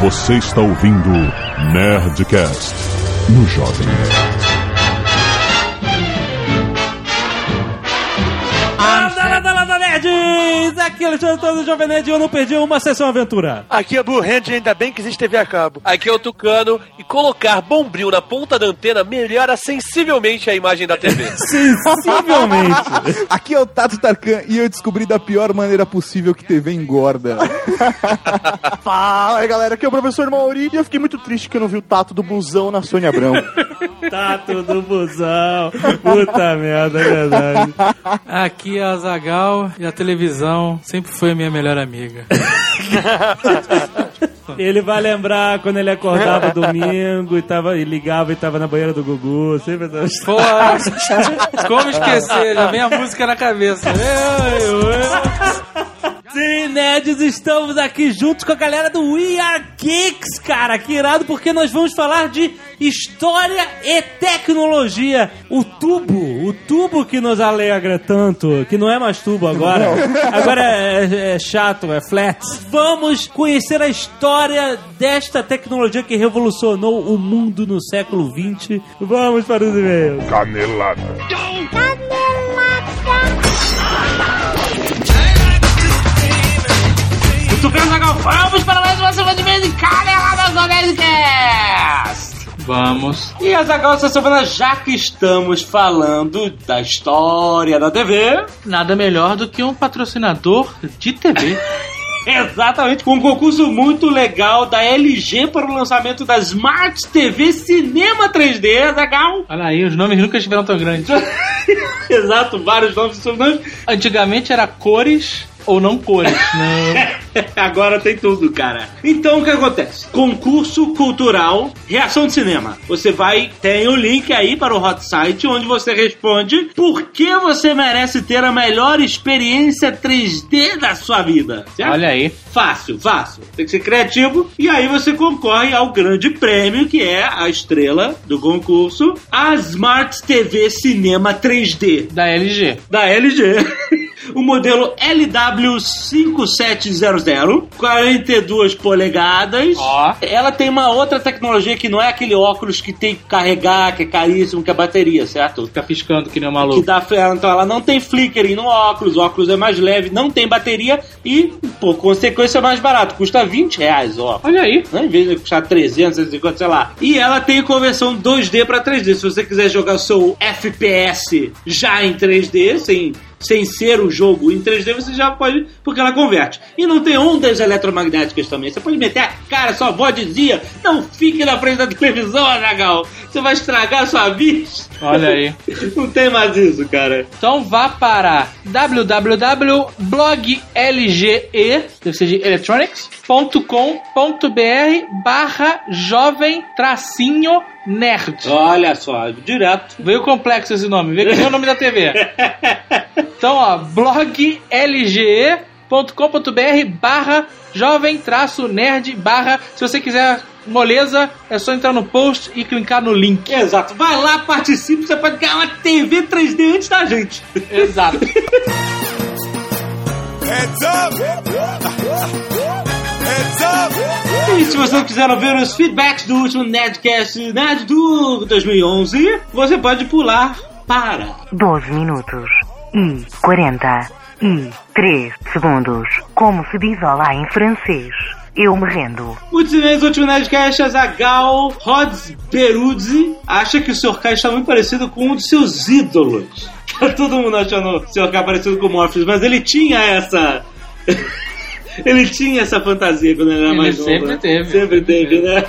Você está ouvindo Nerdcast no Jovem Alexandre do Jovem Nerd e eu não perdi uma sessão aventura. Aqui é Blue Hand, ainda bem que existe TV a cabo. Aqui é o Tucano e colocar bombril na ponta da antena melhora sensivelmente a imagem da TV. Sensivelmente. Aqui é o Tato Tarkan e eu descobri da pior maneira possível que TV engorda. Fala aí, galera, aqui é o professor Mauri e eu fiquei muito triste que eu não vi o tato do busão na Sônia Abrão. tá tudo busão. Puta merda, é verdade. Aqui é a Zagal e a televisão sempre foi a minha melhor amiga. Ele vai lembrar quando ele acordava domingo e, tava, e ligava e tava na banheira do Gugu. Sempre essa Pô, como esquecer? Já vem a música na cabeça. Ei, oi. Sim, nerds, estamos aqui juntos com a galera do We Are Geeks, cara. Que irado, porque nós vamos falar de história e tecnologia. O tubo, o tubo que nos alegra tanto, que não é mais tubo agora. Agora é, é- é chato, é flat. Vamos conhecer a história desta tecnologia que revolucionou o mundo no século XX. Vamos para os e-mails. Canelada. Tucano Zagal, vamos para mais uma semana de vez em Caneladas do Nerdcast! Vamos. E a Zagal, essa semana, já que estamos falando da história da TV, Nada melhor do que um patrocinador de TV. exatamente, com um concurso muito legal da LG para o lançamento da Smart TV Cinema 3D, Zagal. Olha aí, os nomes nunca estiveram tão grandes. Exato, vários nomes e sobrenomes. Antigamente era cores ou não cores. Não. Agora tem tudo, cara. Então o que acontece? Concurso cultural, reação de cinema. Você vai, tem o link aí para o hot site onde você responde por que você merece ter a melhor experiência 3D da sua vida. Certo? Olha aí. Fácil, fácil. Tem que ser criativo. E aí você concorre ao grande prêmio, que é a estrela do concurso, a Smart TV Cinema 3D Da LG. da LG. O modelo LW5700, 42 polegadas. Ó. Ela tem uma outra tecnologia que não é aquele óculos que tem que carregar, que é caríssimo, que é bateria, certo? Fica piscando que nem um Que maluco. dá, então ela não tem flickering no óculos, o óculos é mais leve, não tem bateria e, por consequência, é mais barato. Custa 20 reais óculos. Olha aí. Né? Em vez de custar 300, 150, sei lá. E ela tem conversão 2D para 3D. Se você quiser jogar o seu FPS já em 3D, sem, sem ser o jogo em 3D, você já pode, porque ela converte. E não tem ondas eletromagnéticas também. Você pode meter a cara, sua avó dizia, não fique na frente da televisão, Anagal. Você vai estragar a sua vista. Olha aí. Não tem mais isso, cara. Então vá para www.bloglge, deve ser de electronics.com.br barra jovem tracinho nerd. Olha só, direto. Veio complexo esse nome, veio que nem o nome da TV. Então, ó, bloglge.com.br barra jovem traço nerd barra, se você quiser moleza, é só entrar no post e clicar no link. Exato. Vai lá, participe, você pode ganhar uma TV 3D antes da gente. Exato. E se você não quiser ouvir os feedbacks do último Nerdcast Nerd do 2011, você pode pular para 12 minutos e 43 segundos. Como se diz olá em francês? Eu me rendo. Muitos e-mails do último Nerdcast, a Zagal Rods Beruzzi acha que o Sr. K está muito parecido com um dos seus ídolos. Todo mundo achando o Sr. K parecido com o Morpheus, mas ele tinha essa... ele tinha essa fantasia quando ele era Ele mais novo. sempre né? teve, Sempre sempre teve, né?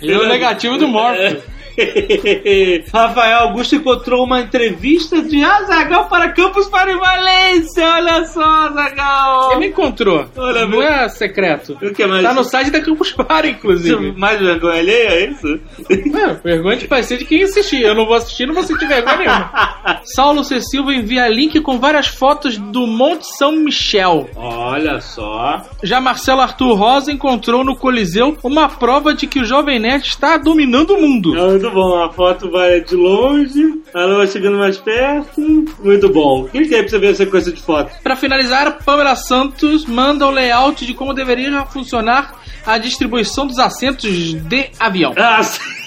Ele é o negativo do Morpheus. Rafael Augusto encontrou uma entrevista de Azagal para Campus Party Valência. Olha só, Azagal. Ele me encontrou. Olha, não é secreto. O que mais? Tá no site da Campus Party, inclusive. Mais vergonha alheia, é isso? É, vergonha de ser de quem assistir. Eu não vou assistir, não vou sentir vergonha nenhuma. Saulo C. Silva envia link com várias fotos do Monte São Michel. Olha só. Já Marcelo Arthur Rosa encontrou no Coliseu uma prova de que o Jovem Nerd está dominando o mundo. Muito bom, a foto vai de longe, a lua chegando mais perto. Muito bom. Clica aí pra você ver a sequência de fotos. Pra finalizar, Pamela Santos manda o layout de como deveria funcionar a distribuição dos assentos de avião. Ah, sim.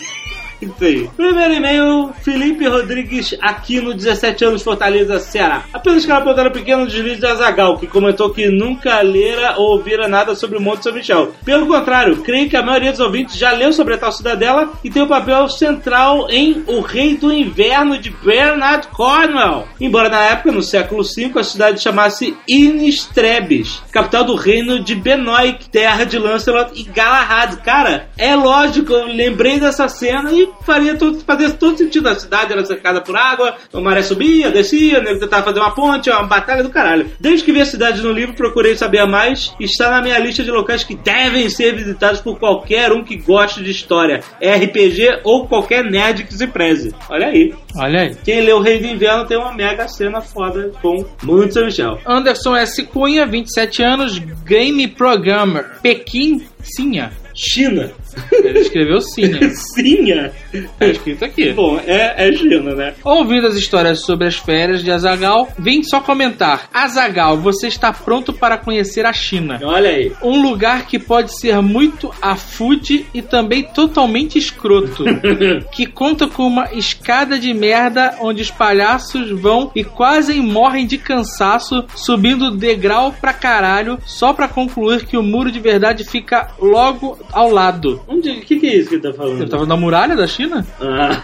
Aí. Primeiro e-mail, Felipe Rodrigues Aquino, 17 anos, Fortaleza, Ceará. Apenas quero apontar um pequeno deslize de Azagal, que comentou que nunca lera ou ouvira nada sobre o Monte São Michel. Pelo contrário, creio que a maioria dos ouvintes já leu sobre a tal cidadela e tem um papel central em O Rei do Inverno de Bernard Cornwell. Embora na época, no século V, a cidade chamasse Inistrebes, capital do reino de Benoit, terra de Lancelot e Galahad. Cara, é lógico, eu lembrei dessa cena e faria todo, fazia todo sentido. A cidade era cercada por água, a maré subia, descia, o nego tentava fazer uma ponte, uma batalha do caralho. Desde que vi a cidade no livro, procurei saber mais. Está na minha lista de locais que devem ser visitados por qualquer um que goste de história, RPG ou qualquer nerd que se preze. Olha aí. Olha aí. Quem leu o Rei do Inverno tem uma mega cena foda com muito São Michel. Anderson S. Cunha, 27 anos, Game Programmer. Pequim, Sinha. China. Ele escreveu Sinha. Sinha. Tá escrito aqui. Bom, é, é China, né? Ouvindo as histórias sobre as férias de Azagal, vem só comentar. Azagal, você está pronto para conhecer a China. Olha aí. Um lugar que pode ser muito afude e também totalmente escroto. que conta com uma escada de merda onde os palhaços vão e quase morrem de cansaço subindo degrau pra caralho só pra concluir que o muro de verdade fica logo ao lado. Onde? O que, que é isso que ele tá falando? Ele tava na muralha da China? Ah.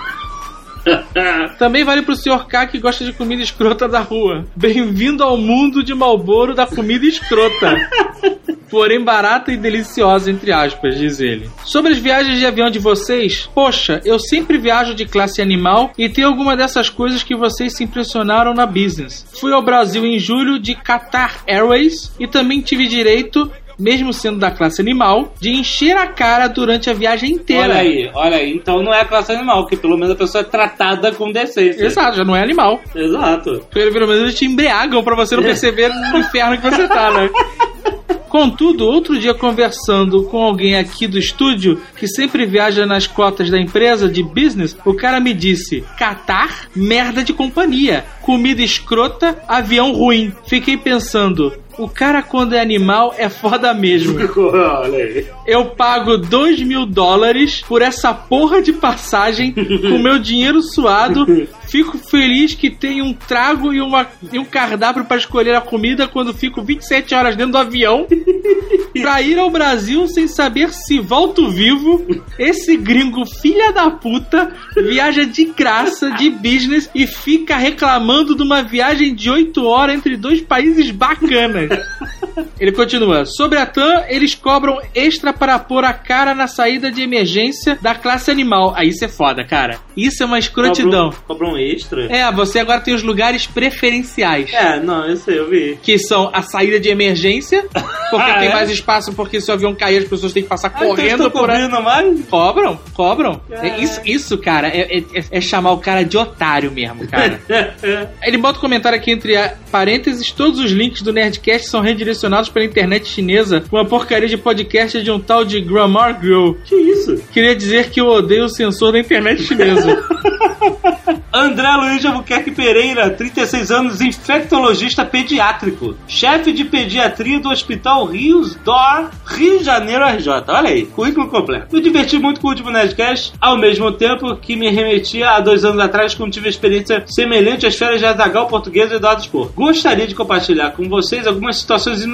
Também vale pro Sr. K que gosta de comida escrota da rua. Bem-vindo ao mundo de Malboro da comida escrota. Porém barata e deliciosa, entre aspas, diz ele. Sobre as viagens de avião de vocês, poxa, eu sempre viajo de classe animal e tem alguma dessas coisas que vocês se impressionaram na business. Fui ao Brasil em julho de Qatar Airways e também tive direito mesmo sendo da classe animal, de encher a cara durante a viagem inteira. Olha aí, olha aí. Então não é a classe animal, que pelo menos a pessoa é tratada com decência. Exato, já não é animal. Exato. Pelo pelo menos eles te embriagam pra você não perceber no inferno que você tá, né? Contudo, outro dia conversando com alguém aqui do estúdio que sempre viaja nas cotas da empresa de business, o cara me disse: Catar, merda de companhia, comida escrota, avião ruim. Fiquei pensando. O cara, quando é animal, é foda mesmo. Eu pago 2 mil dólares por essa porra de passagem com meu dinheiro suado. Fico feliz que tem um trago e, uma, e um cardápio para escolher a comida quando fico 27 horas dentro do avião pra ir ao Brasil sem saber se volto vivo. Esse gringo filha da puta viaja de graça, de business e fica reclamando de uma viagem de 8 horas entre dois países bacanas. Ele continua. Sobre a TAM, eles cobram extra para pôr a cara na saída de emergência da classe animal. Aí isso é foda, cara. Isso é uma escrotidão. Cobra um, cobra um extra? É, você agora tem os lugares preferenciais. É, não, eu sei, eu vi. Que são a saída de emergência, porque Ah, tem é? mais espaço, porque se o avião cair, as pessoas têm que passar Ah, então correndo por aí. mais? Cobram, cobram. É isso, isso, cara, é, é- é chamar o cara de otário mesmo, cara. Ele bota um comentário aqui entre parênteses: todos os links do Nerdcast são redirecionados pela internet chinesa, uma porcaria de podcast de um tal de Grammar Girl. que isso? Queria dizer que eu odeio o censor da internet chinesa. André Luiz de Albuquerque Pereira, 36 anos, infectologista pediátrico, chefe de pediatria do Hospital Rios Dor, Rio de Janeiro, RJ. Olha aí, currículo completo. Me diverti muito com o último Nerdcast, ao mesmo tempo que me remetia a dois anos atrás quando tive experiência semelhante às férias de Azagal português e Eduardo Spor. Gostaria de compartilhar com vocês algumas situações inusitadas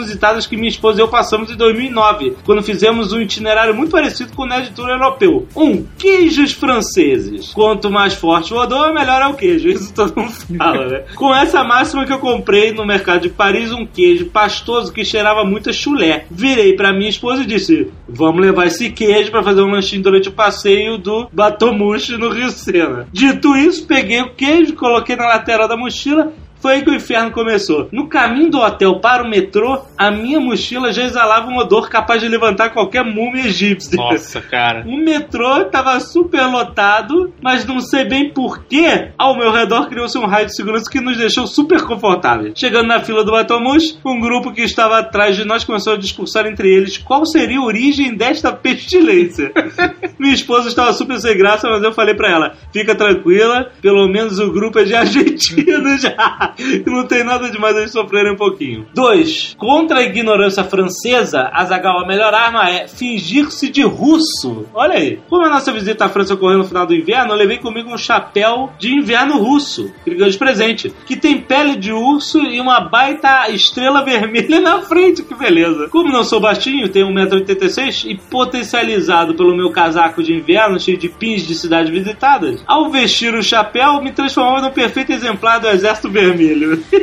que minha esposa e eu passamos em 2009, quando fizemos um itinerário muito parecido com o Nerd Tour europeu. Um, queijos franceses. Quanto mais forte o odor, melhor é o queijo. Isso todo mundo fala, né? Com essa máxima que eu comprei no mercado de Paris um queijo pastoso que cheirava muito a chulé. Virei pra minha esposa e disse: Vamos levar esse queijo pra fazer um lanchinho durante o passeio do Batomushi no Rio Sena. Dito isso, peguei o queijo, coloquei na lateral da mochila Foi aí que o inferno começou. No caminho do hotel para o metrô, a minha mochila já exalava um odor capaz de levantar qualquer múmia egípcia. Nossa, cara. O metrô estava super lotado, mas não sei bem porquê. Ao meu redor criou-se um raio de segurança que nos deixou super confortáveis. Chegando na fila do Batomus, um grupo que estava atrás de nós começou a discursar entre eles qual seria a origem desta pestilência. Minha esposa estava super sem graça, mas eu falei pra ela: fica tranquila, pelo menos o grupo é de argentinos já. Não tem nada demais eles sofrerem um pouquinho. 2. Contra a ignorância francesa, a Zagal, a melhor arma é fingir-se de russo. Olha aí. Como a nossa visita à França ocorreu no final do inverno, eu levei comigo um chapéu de inverno russo, que ele ganhou de presente, que tem pele de urso e uma baita estrela vermelha na frente. Que beleza. Como não sou baixinho, tenho 1,86m e potencializado pelo meu casaco de inverno cheio de pins de cidades visitadas, ao vestir o chapéu, me transformava num perfeito exemplar do Exército Vermelho.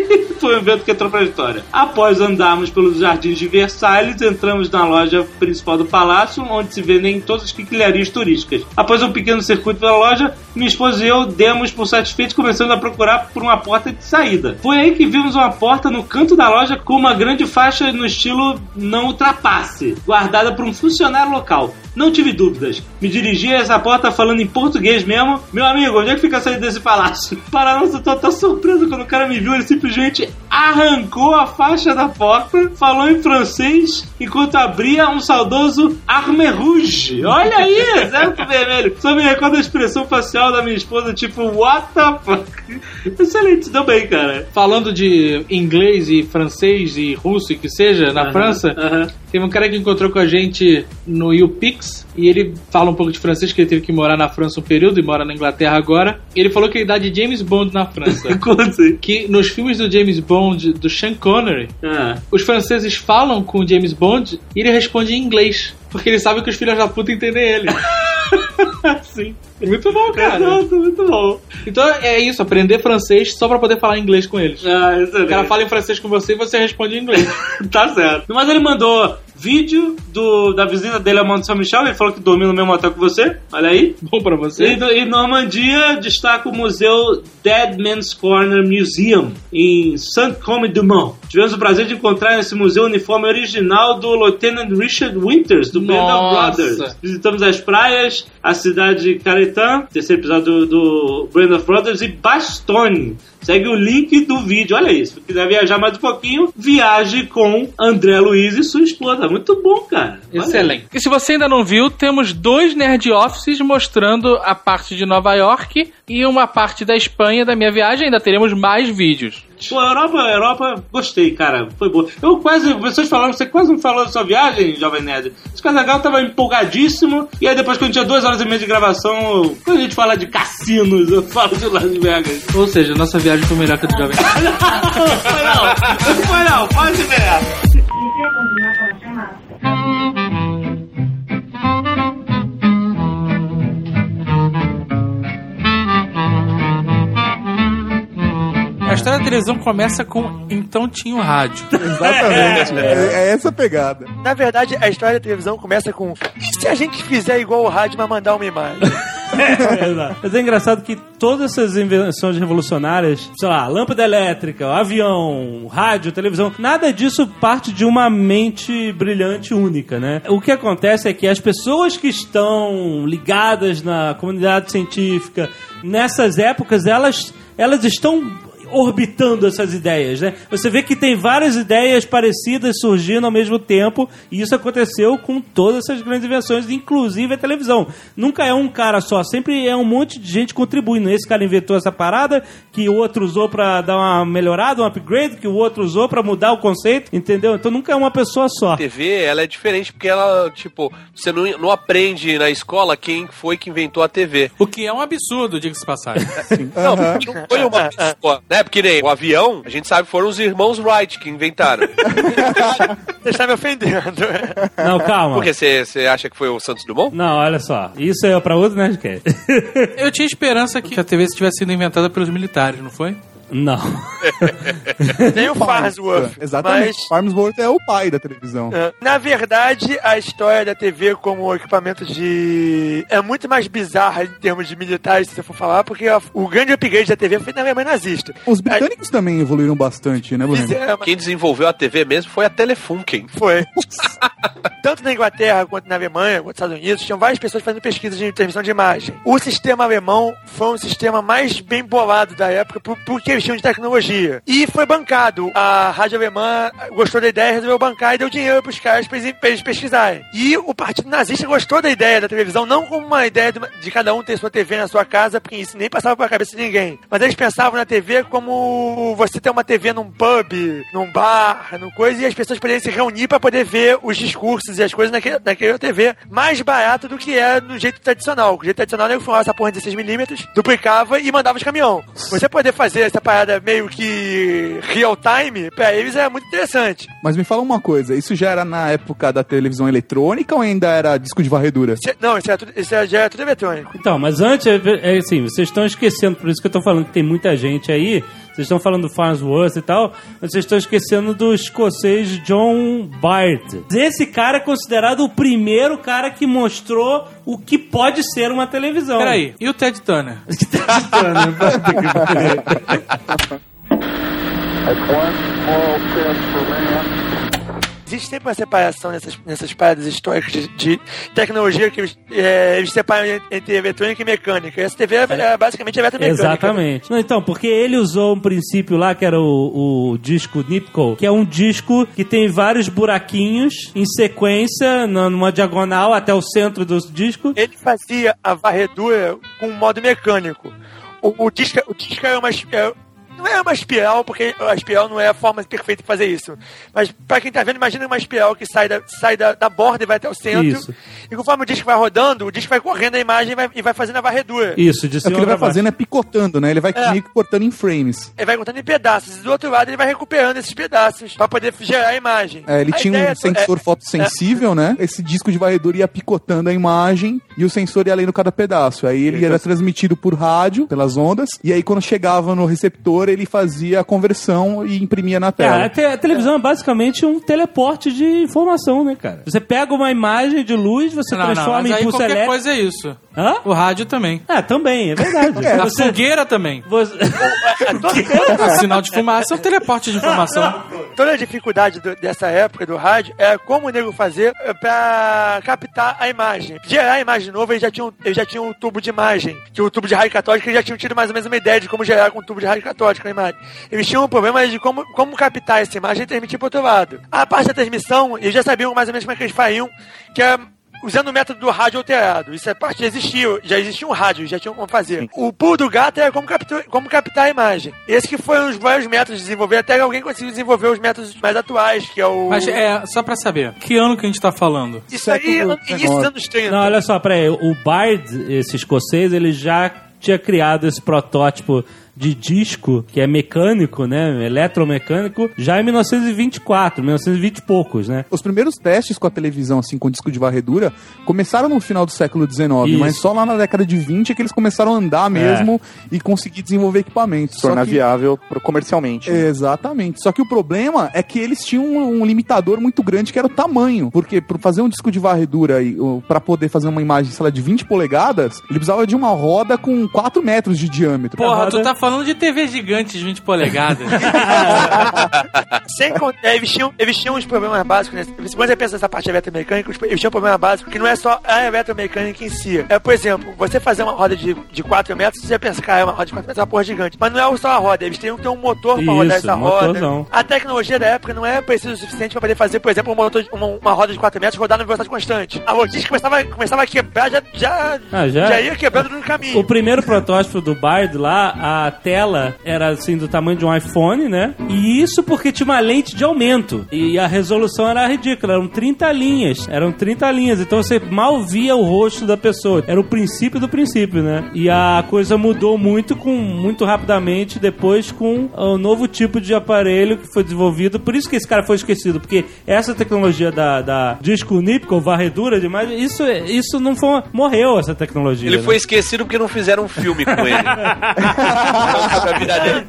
Foi um evento que entrou pra história. Após andarmos pelos jardins de Versalhes, entramos na loja principal do palácio, onde se vendem todas as quinquilharias turísticas. Após um pequeno circuito pela loja, minha esposa e eu demos por satisfeitos começamos a procurar por uma porta de saída. Foi aí que vimos uma porta no canto da loja com uma grande faixa no estilo não ultrapasse, guardada por um funcionário local. Não tive dúvidas. Me dirigi a essa porta falando em português mesmo. Meu amigo, onde é que fica a saída desse palácio? Para nossa total surpresa, quando o cara me viu, ele simplesmente arrancou a faixa da porta, falou em francês, enquanto abria um saudoso Arme Rouge. Olha aí, exército vermelho. Só me recorda a expressão facial da minha esposa, tipo, what the fuck? Excelente, deu bem, cara. Falando de inglês e francês e russo e que seja, na Aham, França, aham. teve um cara que encontrou com a gente no UPix e ele fala um pouco de francês, que ele teve que morar na França um período e mora na Inglaterra agora. Ele falou que ele dá de James Bond na França. Assim? que nos filmes do James Bond, do Sean Connery, Ah. os franceses falam com o James Bond e ele responde em inglês. Porque ele sabe que os filhos da puta entendem ele. Sim. Muito bom, cara. Exato, muito bom. Então é isso, aprender francês só pra poder falar inglês com eles. Ah, excelente. O cara fala em francês com você e você responde em inglês. tá certo. Mas ele mandou vídeo do, da visita dele Monte São Michel. Ele falou que dormiu no mesmo hotel que você. Olha aí. Bom pra você. E, e Normandia destaca o museu Dead Man's Corner Museum em Saint-Côme-du-Mont. Tivemos o prazer de encontrar nesse museu o uniforme original do Lieutenant Richard Winters, do Band of. Brothers. Visitamos as praias, a cidade de Caretã, terceiro episódio do, do Band of Brothers, e Bastogne. Segue o link do vídeo, olha isso. Se quiser viajar mais um pouquinho, viaje com André Luiz e sua esposa. Muito bom, cara. Olha aí. Excelente. E se você ainda não viu, temos dois Nerd Offices mostrando a parte de Nova York e uma parte da Espanha da minha viagem. Ainda teremos mais vídeos. Pô, Europa, Europa, gostei, cara. Foi boa. Eu quase, vocês falaram, você quase não falou da sua viagem, Jovem Nerd. Esse Casagal tava empolgadíssimo. E aí depois, quando tinha duas horas e meia de gravação, quando a gente fala de cassinos, eu falo de Las Vegas. Ou seja, nossa viagem foi melhor que a do Jovem Nerd. não foi não, não foi não, pode ver. A história da televisão começa com Então tinha o rádio. Exatamente. é, é essa a pegada. Na verdade, a história da televisão começa com "E se a gente fizer igual o rádio, mas mandar uma imagem? Exato. Mas é engraçado que todas essas invenções revolucionárias, sei lá, lâmpada elétrica, avião, rádio, televisão, nada disso parte de uma mente brilhante única, né? O que acontece é que as pessoas que estão ligadas na comunidade científica nessas épocas, elas, elas estão orbitando essas ideias, né? Você vê que tem várias ideias parecidas surgindo ao mesmo tempo, e isso aconteceu com todas essas grandes invenções, inclusive a televisão. Nunca é um cara só, sempre é um monte de gente contribuindo. Esse cara inventou essa parada, que o outro usou pra dar uma melhorada, um upgrade, que o outro usou pra mudar o conceito, entendeu? Então nunca é uma pessoa só. A TV, ela é diferente porque ela, tipo, você não, não aprende na escola quem foi que inventou a TV. O que é um absurdo, diga-se passagem. Não, não foi uma pessoa, né? Porque nem o avião, a gente sabe que foram os irmãos Wright que inventaram. Você está me ofendendo. Não, calma. Porque você você acha que foi o Santos Dumont? Não, olha só. Isso é pra outro Nerdcast. Eu tinha esperança que a TV tivesse sido inventada pelos militares, não foi? Não. Nem o Farnsworth. Exatamente. Mas, Farnsworth é o pai da televisão. é, na verdade, a história da TV como equipamento de. é muito mais bizarra em termos de militares, se você for falar, porque a- o grande upgrade da TV foi na Alemanha nazista. Os britânicos também evoluíram bastante, né, Bruno? Fizeram- Quem desenvolveu a TV mesmo foi a Telefunken. Foi. Tanto na Inglaterra quanto na Alemanha, quanto nos Estados Unidos, tinham várias pessoas fazendo pesquisas de transmissão de imagem. O sistema alemão foi um sistema mais bem bolado da época por, porque eles tinham de tecnologia. E foi bancado. A rádio alemã gostou da ideia, resolveu bancar e deu dinheiro pros caras pra eles, pesquisarem. E o partido nazista gostou da ideia da televisão, não como uma ideia de, cada um ter sua TV na sua casa, porque isso nem passava pela cabeça de ninguém. Mas eles pensavam na TV como você ter uma TV num pub, num bar, num coisa, e as pessoas poderem se reunir pra poder ver os discursos e as coisas naquele, naquela TV mais barato do que é no jeito tradicional. O jeito tradicional é filmava essa porra de 16mm, duplicava e mandava de caminhão. Você poder fazer essa parada meio que real time, pra eles é muito interessante. Mas me fala uma coisa, isso já era na época da televisão eletrônica ou ainda era disco de varredura? Isso é- Não, isso, é tudo, isso é- já é tudo eletrônico. Então, mas antes, é, é assim, vocês estão esquecendo, por isso que eu tô falando que tem muita gente aí, vocês estão falando do Farnsworth e tal, mas vocês estão esquecendo do escocês John Bart. Esse cara é considerado o primeiro cara que mostrou o que pode ser uma televisão. Peraí, e o Ted Turner? Existe sempre uma separação nessas, nessas paradas históricas de, de tecnologia que eles, é, eles separam entre eletrônica e mecânica. Essa TV é, é basicamente eletromecânica. Exatamente. Não, então, porque ele usou um princípio lá que era o, o disco Nipco, que é um disco que tem vários buraquinhos em sequência, numa diagonal até o centro do disco. Ele fazia a varredura com modo mecânico. O, o disco, o disco era uma, é, não é uma espiral, porque a espiral não é a forma perfeita de fazer isso. Mas pra quem tá vendo, imagina uma espiral que sai da, sai da, da borda e vai até o centro. Isso. E conforme o disco vai rodando, o disco vai correndo a imagem e vai, e vai fazendo a varredura. Isso, de É o cima que ele vai pra baixo. fazendo é picotando, né? Ele vai É. meio que cortando em frames. Ele vai cortando em pedaços. E do outro lado, ele vai recuperando esses pedaços pra poder gerar a imagem. É, ele A tinha um é- sensor fotossensível, né? Esse disco de varredura ia picotando a imagem e o sensor ia lendo cada pedaço. Aí ele era transmitido por rádio, pelas ondas, e aí quando chegava no receptor, ele fazia a conversão e imprimia na Cara, tela. a, te- a televisão é basicamente um teleporte de informação, né, cara? Você pega uma imagem de luz, você Não, não, transforma mas em pulso qualquer elétrico. coisa é isso. Hã? O rádio também. Ah, também, é verdade. A Você, fogueira também. você- O sinal de fumaça é um teleporte de informação. Toda a dificuldade do- dessa época do rádio é como o nego fazer eh, pra captar a imagem. Gerar a imagem de novo, eles já tinham, eles já tinham um tubo de imagem, que o tubo de raio catódico, eles já tinham tido mais ou menos uma ideia de como gerar com um tubo de raio catódico a imagem. Eles tinham um problema de como, como captar essa imagem e transmitir pro outro lado. A parte da transmissão, eles já sabiam mais ou menos como é que eles fariam, que é usando o método do rádio alterado. Isso é parte já existia, já existia um rádio, já tinham como fazer. O pulo do gato era como, captu- como captar a imagem. Esse que foi um dos vários métodos de desenvolver, até que alguém conseguiu desenvolver os métodos mais atuais, que é o... Mas é, só pra saber, que ano que a gente tá falando? Isso aí, início dos anos 30. Não, olha só, peraí. O Bard, esse escocês, ele já tinha criado esse protótipo de disco, que é mecânico, né? Eletromecânico, já em 1924, 1920 e poucos, né? Os primeiros testes com a televisão, assim, com disco de varredura, começaram no final do século XIX, Isso. mas só lá na década de 20 é que eles começaram a andar mesmo e conseguir desenvolver equipamentos. Tornar que- viável comercialmente. Exatamente. Só que o problema é que eles tinham um, um limitador muito grande que era o tamanho. Porque para fazer um disco de varredura e para poder fazer uma imagem, sei lá, de 20 polegadas, ele precisava de uma roda com 4 metros de diâmetro. Porra, roda- tu tá falando de TV gigante de 20 polegadas. Sem con- é, eles, tinham, eles tinham uns problemas básicos. Né? Quando você pensa nessa parte eletromecânica, eles tinham um problema básico que não é só a eletromecânica em si. É, por exemplo, você fazer uma roda de, de 4 metros, você já pensa, cara, é uma roda de 4 metros, é uma porra gigante. Mas não é só a roda, eles têm que ter um motor pra Isso, rodar essa roda. motorzão. A tecnologia da época não é precisa o suficiente pra poder fazer, por exemplo, um motor de- uma, uma roda de 4 metros rodar na velocidade constante. A logística começava, começava a quebrar, já, já, Ah, já? ia quebrando no caminho. O primeiro protótipo do Bard lá, a tela era assim do tamanho de um iPhone, né? E isso porque tinha uma lente de aumento. E a resolução era ridícula, eram 30 linhas. Eram 30 linhas, então você mal via o rosto da pessoa. Era o princípio do princípio, né? E a coisa mudou muito com muito rapidamente depois com o novo tipo de aparelho que foi desenvolvido. Por isso que esse cara foi esquecido, porque essa tecnologia da, da disco Nipco, varredura de imagem, isso, isso não foi. Morreu essa tecnologia. Ele né? foi esquecido porque não fizeram um filme com ele. Vida dele.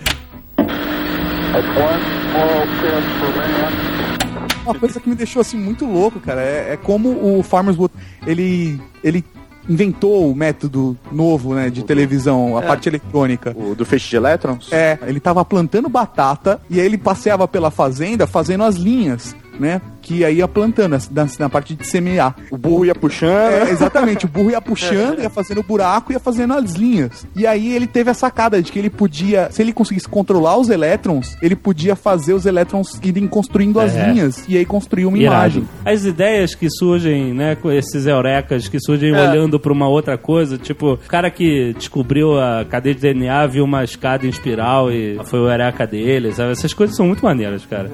Uma coisa que me deixou assim muito louco, cara, é, é como o Farmers Wood, ele ele inventou o método novo, né, de televisão, a parte eletrônica. O do feixe de elétrons? É, ele tava plantando batata e aí ele passeava pela fazenda fazendo as linhas, né? Que aí ia plantando na, na parte de semear. O burro ia puxando. É, exatamente, o burro ia puxando, ia fazendo buraco, ia fazendo as linhas. E aí ele teve a sacada de que ele podia, se ele conseguisse controlar os elétrons, ele podia fazer os elétrons irem construindo as É. linhas e aí construir uma Irado. imagem. As ideias que surgem, né, com esses eurecas que surgem É. olhando pra uma outra coisa, tipo, o cara que descobriu a cadeia de DNA viu uma escada em espiral e foi o eureka dele, sabe? Essas coisas são muito maneiras, cara.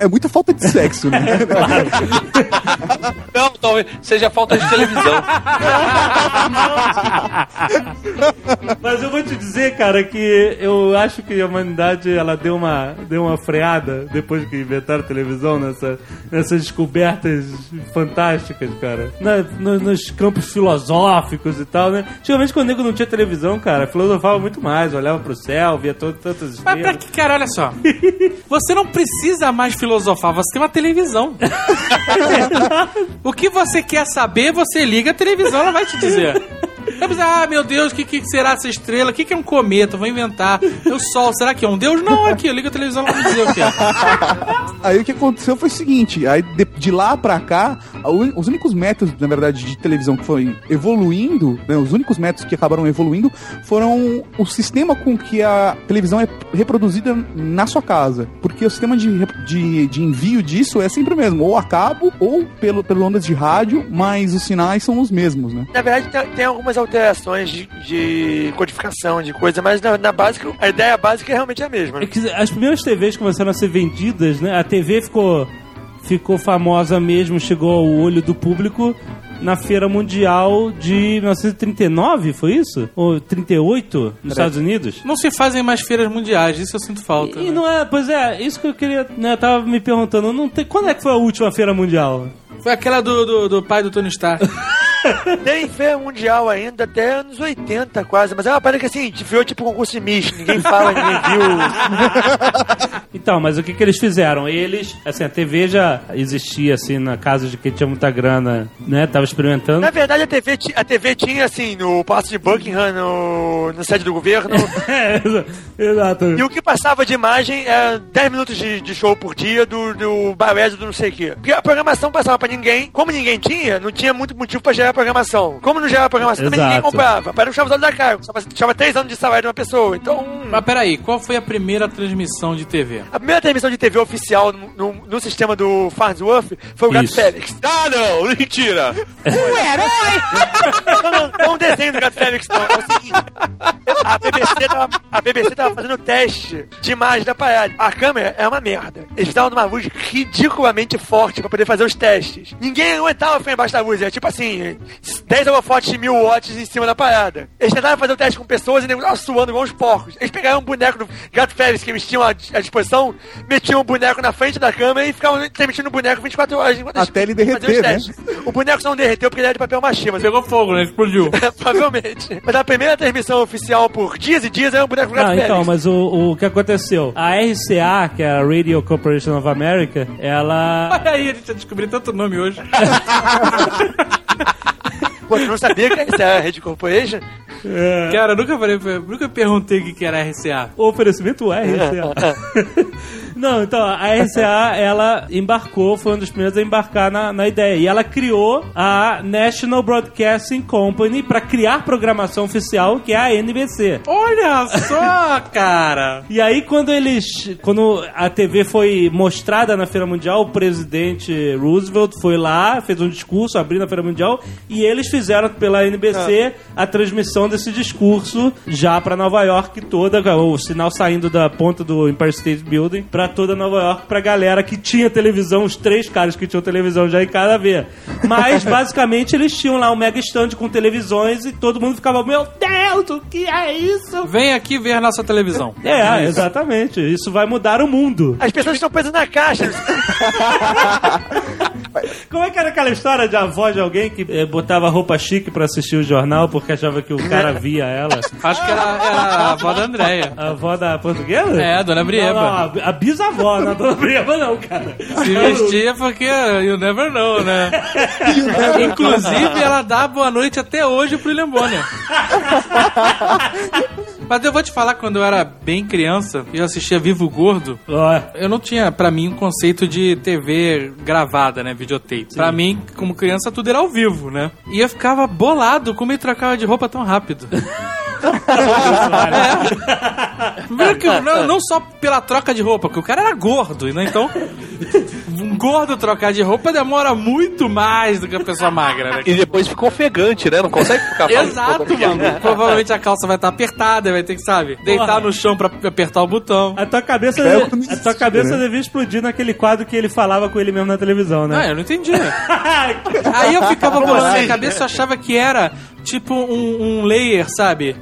É muita falta de sexo, né? Não, talvez seja falta de televisão. Mas eu vou te dizer, cara, que eu acho que a humanidade ela deu uma, deu uma freada depois que inventaram a televisão nessa, nessas descobertas fantásticas, cara. Na- no- nos campos filosóficos e tal, né? Antigamente, quando o nego não tinha televisão, cara, filosofava muito mais, olhava pro céu, via todo, tantas Mas pra estrelas. que, cara? Olha só. Você não precisa mais filosofar, você tem uma televisão. o que você quer saber, você liga a televisão, ela vai te dizer. Vai pensar, ah, meu Deus, o que, que será essa estrela? O que, que é um cometa? Vou inventar. O Sol, será que é um Deus? Não, aqui, eu ligo a televisão, me dizer o que é. Aí o que aconteceu foi o seguinte, aí de, de lá pra cá, os únicos métodos, na verdade, de televisão que foi evoluindo, né, os únicos métodos que acabaram evoluindo foram o sistema com que a televisão é reproduzida na sua casa. Porque o sistema de, de, de envio disso é sempre o mesmo, ou a cabo, ou pelo, pelo ondas de rádio, mas os sinais são os mesmos, né? Na verdade, tem, tem algumas alterações de, de codificação, de coisa, mas na, na básica, a ideia básica é realmente a mesma. É que as primeiras TVs começaram a ser vendidas, né? A TV ficou, ficou famosa mesmo, chegou ao olho do público na Feira Mundial de 1939, foi isso? Ou 38, nos Estados Unidos? Não se fazem mais feiras mundiais, isso eu sinto falta. E né? não é, pois é, isso que eu queria, né, eu tava me perguntando, não tem, quando é que foi a última Feira Mundial? Foi aquela do, do, do pai do Tony Stark. Tem feira mundial ainda até anos 80 quase, mas é uma parada que assim, virou tipo concurso de Miss, ninguém fala, ninguém viu. Então, mas o que que eles fizeram? Eles, assim, a TV já existia, assim, na casa de quem tinha muita grana, né, tava experimentando. Na verdade, a TV, a TV tinha assim, no Palácio de Buckingham, no, no sede do governo, É, exato. e o que passava de imagem era 10 minutos de, de show por dia do, do balé do não sei o quê. Porque a programação passava pra ninguém, como ninguém tinha, não tinha muito motivo pra gerar programação. Como não gerava programação, também ninguém Exato. comprava. Para um chave os olhos da cara, só tinha 3 anos de salário de uma pessoa. Então, Mas peraí, qual foi a primeira transmissão de TV? A primeira transmissão de TV oficial no, no- no sistema do Farnsworth foi o Gato Isso. Félix. Ah, não, mentira. Não, não, não é um desenho do Gato Félix, não. É o seguinte: a BBC, tava, a BBC tava fazendo teste de imagem da parada. A câmera é uma merda. Eles estavam numa luz ridiculamente forte pra poder fazer os testes. Ninguém aguentava ficar embaixo da luz. Era tipo assim: 10 holofotes de mil watts em cima da parada. Eles tentaram fazer o teste com pessoas e o nego tava suando igual uns porcos. Eles pegaram um boneco do Gato Félix que eles tinham à, à disposição, metiam o boneco na frente da câmera e ficavam transmitindo o boneco 24 horas. enquanto Até ele derreter, né? O boneco só não derreteu porque ele era de papel machê, mas Pegou fogo, né? Explodiu. Provavelmente. Mas a primeira transmissão oficial por dias e dias era um boneco do Gato Ah, então, Félix. mas o, o que aconteceu? A RCA, que é a Radio Corporation of America, ela. Olha aí, a gente já descobriu tanto nome hoje. Pô, tu não sabia que era a Rede Corporation? Cara, eu nunca, falei, nunca perguntei o que que era RCA. O oferecimento é RCA. Não, então, a RCA, ela embarcou, foi um dos primeiros a embarcar na, na ideia. E ela criou a National Broadcasting Company para criar programação oficial, que é a NBC. Olha só, cara. E aí, quando eles. Quando a TV foi mostrada na Feira Mundial, o presidente Roosevelt foi lá, fez um discurso abrindo a Feira Mundial, e eles fizeram pela NBC a transmissão desse discurso já pra Nova York toda, o sinal saindo da ponta do Empire State Building pra toda Nova York, pra galera que tinha televisão, os três caras que tinham televisão já em cada ver. Mas, basicamente, eles tinham lá um mega stand com televisões e todo mundo ficava, meu Deus, o que é isso? Vem aqui ver nossa televisão. É, exatamente. Isso vai mudar o mundo. As pessoas estão presas na caixa. Como é que era aquela história de avó de alguém que eh, botava roupa chique pra assistir o jornal porque achava que o cara via ela? Acho que era, era a avó da Andréia. A avó da portuguesa? É, a dona Brieba. Não, não, a, a bisavó, não a dona Brieba não, cara. Se vestia porque you never know, né? Inclusive, ela dá boa noite até hoje pro William Bonner. Mas eu vou te falar, quando eu era bem criança, eu assistia Vivo Gordo, Ó, eu não tinha, pra mim, um conceito de TV gravada, né? Videotape. Pra mim, como criança, tudo era ao vivo, né? E eu ficava bolado como ele trocava de roupa tão rápido. É. Não, não só pela troca de roupa, porque o cara era gordo, né? Então, gordo trocar de roupa demora muito mais do que a pessoa magra, né? E depois fica ofegante, né? Não consegue ficar. Exato, mano. Provavelmente a calça vai estar apertada, vai ter que, sabe, deitar Porra. no chão pra apertar o botão. a tua cabeça, É, a tua cabeça né? devia explodir naquele quadro que ele falava com ele mesmo na televisão, Ah, né? eu não entendi. Aí eu ficava bolando na cabeça e achava que era tipo um, um layer, sabe?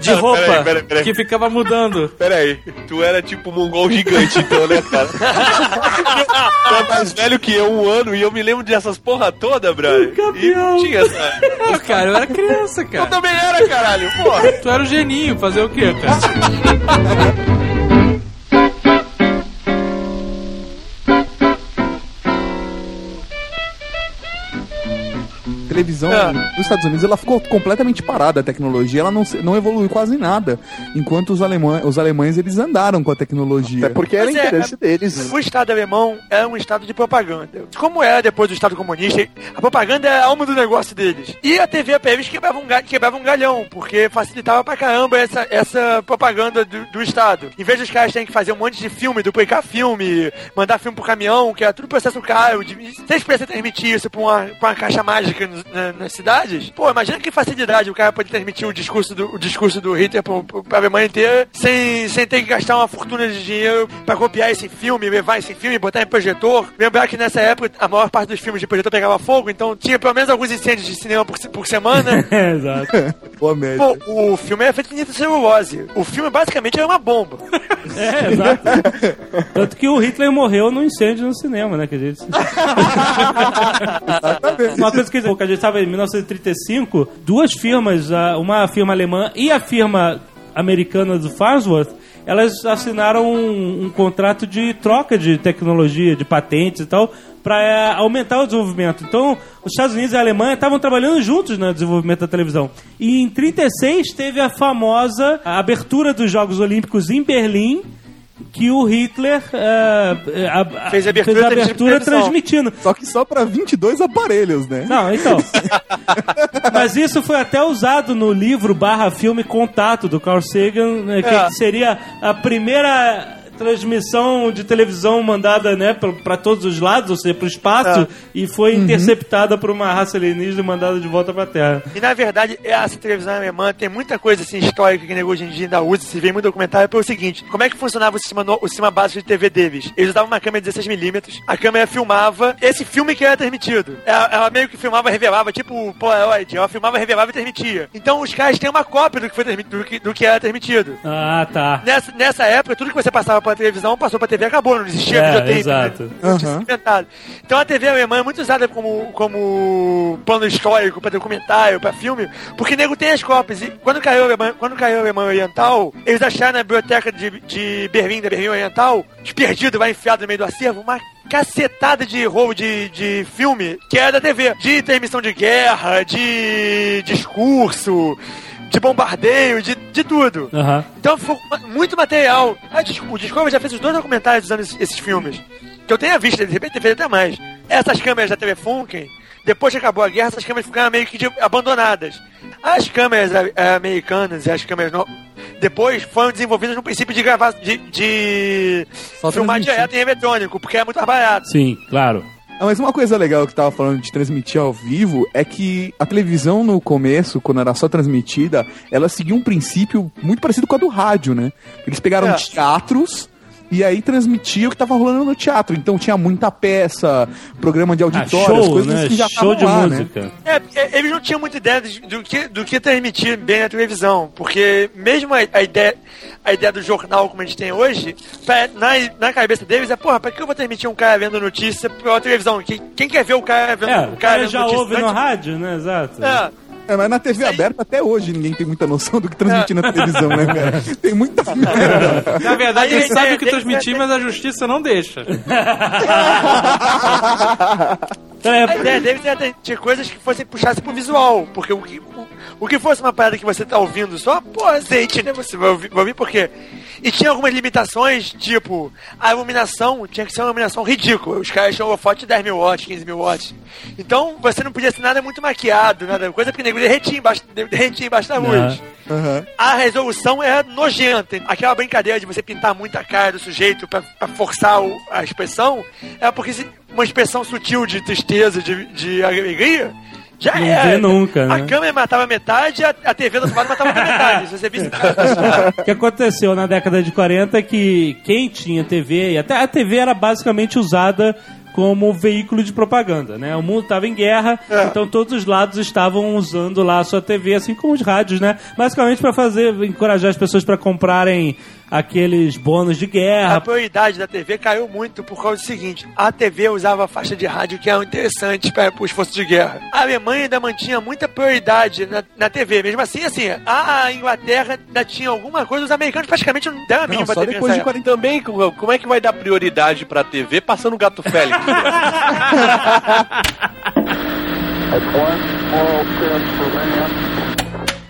De roupa peraí, peraí, peraí. que ficava mudando. Pera aí, tu era tipo um mongol gigante, então, né, cara? tu é mais velho que eu um ano e eu me lembro dessas porra toda, Brian. E não tinha essa. Ah, cara, eu era criança, Eu cara. também era, caralho, porra. Tu era o geninho, fazer o quê, cara? televisão Ah. nos Estados Unidos ela ficou completamente parada a tecnologia, ela não, não evoluiu quase nada. Enquanto os alemães, os alemães eles andaram com a tecnologia. É porque era Pois é, interesse deles. O Estado alemão é um Estado de propaganda. Como era depois do Estado comunista, a propaganda é a alma do negócio deles. E a TV para eles quebrava um, quebrava um galhão, porque facilitava pra caramba essa, essa propaganda do, do Estado. Em vez dos caras terem que fazer um monte de filme, duplicar filme, mandar filme pro caminhão, que era tudo processo caro, de, se eles pudessem transmitir isso pra uma, pra uma caixa mágica nos- na- nas cidades, pô, imagina que facilidade o cara pode transmitir o discurso do, o discurso do Hitler pro, pra Alemanha inteira sem, sem ter que gastar uma fortuna de dinheiro pra copiar esse filme, levar esse filme, botar em projetor. Lembrar que nessa época a maior parte dos filmes de projetor pegava fogo, então tinha pelo menos alguns incêndios de cinema por, por semana. É, exato. Boa média. Pô, o filme é feito de nitrocelulose. O filme basicamente é uma bomba. É, exato. Tanto que o Hitler morreu num incêndio no cinema, né? Que a gente... Uma coisa que que a gente estava em 1935, duas firmas, uma firma alemã e a firma americana do Farnsworth, elas assinaram um, um contrato de troca de tecnologia, de patentes e tal, para aumentar o desenvolvimento. Então, os Estados Unidos e a Alemanha estavam trabalhando juntos no desenvolvimento da televisão. E em 36 teve a famosa abertura dos Jogos Olímpicos em Berlim, que o Hitler eh, a- a- Fez a abertura fez a da abertura transmitindo. Só que só pra 22 aparelhos, né? Não, então. Mas isso foi até usado no livro barra filme Contato, do Carl Sagan, né, que É. seria a primeira transmissão de televisão mandada né, para todos os lados, ou seja, para o espaço, É. e foi interceptada por uma raça alienígena e mandada de volta para a Terra. E na verdade, essa televisão alemã tem muita coisa assim histórica que nego hoje em dia ainda usa, se vê muito documentário, pelo seguinte: como é que funcionava o sistema, no- o sistema básico de TV deles? Eles usavam uma câmera de 16mm, a câmera filmava esse filme que era transmitido. Ela, ela meio que filmava, revelava, tipo o Polaroid, ela filmava, revelava e transmitia. Então os caras têm uma cópia do que foi transmitido, do que, do que era transmitido. Ah, tá. Nessa, nessa época, tudo que você passava pela televisão passou pra TV e acabou, não existia É, videotape. exato. Né? Não tinha Aham. sido inventado. Então a TV alemã é muito usada como, como plano histórico, pra documentário, pra filme, porque nego tem as cópias. E quando caiu a Alemanha, quando caiu a Alemanha Oriental, eles acharam na biblioteca de, de Berlim, da Berlim Oriental, perdido, vai enfiado no meio do acervo, uma cacetada de roubo de, de filme que era da TV. De transmissão de guerra, de discurso, de bombardeio, de, de tudo. Aham. Então ficou ma- muito material. Ah, o Discovery já fez os dois documentários usando esses, esses filmes. Que eu tenha visto, de repente fez até mais. Essas câmeras da TV Funken, depois que acabou a guerra, essas câmeras ficaram meio que de- abandonadas. As câmeras americanas e as câmeras no- depois foram desenvolvidas no princípio de gravar, de, de filmar direto em eletrônico, porque é muito mais barato. Sim, claro. Ah, mas uma coisa legal que tava falando de transmitir ao vivo é que a televisão no começo, quando era só transmitida, ela seguia um princípio muito parecido com a do rádio, né? Eles pegaram É. teatros e aí transmitiam o que tava rolando no teatro. Então tinha muita peça, programa de Ah, auditório, as show, coisas né? que já Show de lá, né? música. É, é, eles não tinham muita ideia de- do que, do que transmitir bem na televisão, porque mesmo a, a ideia, a ideia do jornal como a gente tem hoje, pra- na, na cabeça deles é, porra, pra que eu vou transmitir um cara vendo notícia pela televisão? Quem, quem quer ver o cara vendo, É, o cara já notícia ouve no antes? rádio, né? Exato. É. É, mas na TV aberta até hoje ninguém tem muita noção do que transmitir na televisão, né, cara? Tem muita merda. Na verdade, Aí, ele sabe é, o que é, transmitir, é, mas a justiça não deixa. É, A ideia deles era ter coisas que fossem puxassem pro visual, porque o que, o, o que fosse uma parada que você tá ouvindo só, pô, azeite, né? Você vai ouvir, vai ouvir por quê? E tinha algumas limitações, tipo, a iluminação tinha que ser uma iluminação ridícula. Os caras tinham holofote de 10 mil watts, 15 mil watts. Então você não podia ser nada muito maquiado, nada, coisa porque o nego derretia embaixo, derretia embaixo da luz. Aham. A resolução é nojenta. Aquela brincadeira de você pintar muito a cara do sujeito pra, pra forçar o- a expressão é porque se- uma expressão sutil de tristeza, de, de alegria, já Não era. vê nunca, A né? câmera matava metade, a, a TV do lado matava metade. Se você visse. O que aconteceu na década de 40 é que quem tinha TV, e até a TV era basicamente usada como veículo de propaganda, né? O mundo estava em guerra, então todos os lados estavam usando lá a sua TV, assim como os rádios, né? Basicamente para fazer, encorajar as pessoas para comprarem aqueles bônus de A guerra. prioridade da TV caiu muito por causa do seguinte: a TV usava faixa de rádio que eram interessantes para os esforço de guerra. A Alemanha ainda mantinha muita prioridade na, na TV. Mesmo assim, assim, a Inglaterra ainda tinha alguma coisa, os americanos praticamente não deram a mínima pra só TV depois de época. 40 Também, co- como é que vai dar prioridade pra TV passando o Gato Félix?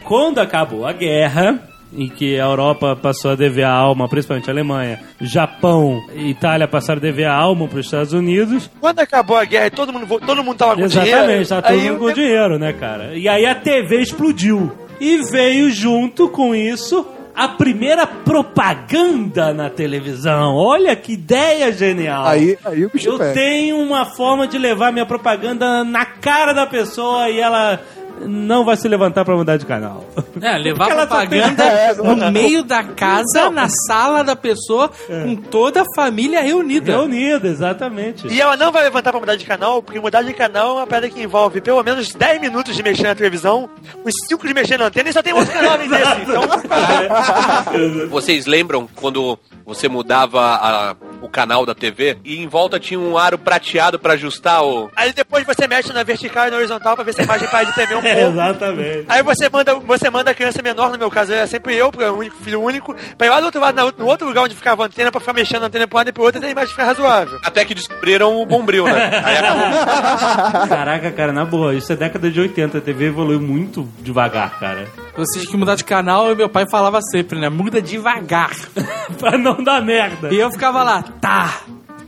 Quando acabou a guerra, em que a Europa passou a dever a alma, principalmente a Alemanha, Japão e Itália passaram a dever a alma para os Estados Unidos, Quando acabou a guerra e todo mundo, todo mundo tava com dinheiro. Exatamente, tá todo aí mundo com nego- dinheiro, né, cara? E aí a TV explodiu. E veio junto com isso a primeira propaganda na televisão. Olha que ideia genial. Aí, aí o bicho Eu pega. tenho uma forma de levar minha propaganda na cara da pessoa e ela não vai se levantar pra mudar de canal. É, levar Porque propaganda É, no meio da casa, na sala da pessoa, com toda a família reunida. Reunida, exatamente. E ela não vai levantar pra mudar de canal, porque mudar de canal é uma pedra que envolve pelo menos 10 minutos de mexer na televisão, uns 5 de mexer na antena e só tem outro canal além desse. Então, Vocês lembram quando você mudava a- o canal da TV e em volta tinha um aro prateado pra ajustar o. aí depois você mexe na vertical e na horizontal pra ver se a imagem para de tremer um pouco. Exatamente. Aí você manda, você manda a criança menor, no meu caso é sempre eu, porque é o único filho único, pra ir lá do outro lado, na- no outro lugar onde ficava a antena, pra ficar mexendo a antena pra um lado e pro outro, e a imagem ficar razoável. Até que descobriram o bombril, né? Aí acabou. Caraca, cara, na boa, isso é década de 80, a TV evoluiu muito devagar, cara. Você tinha que mudar de canal e meu pai falava sempre, né? Muda devagar. pra não dar merda. E eu ficava lá, tá,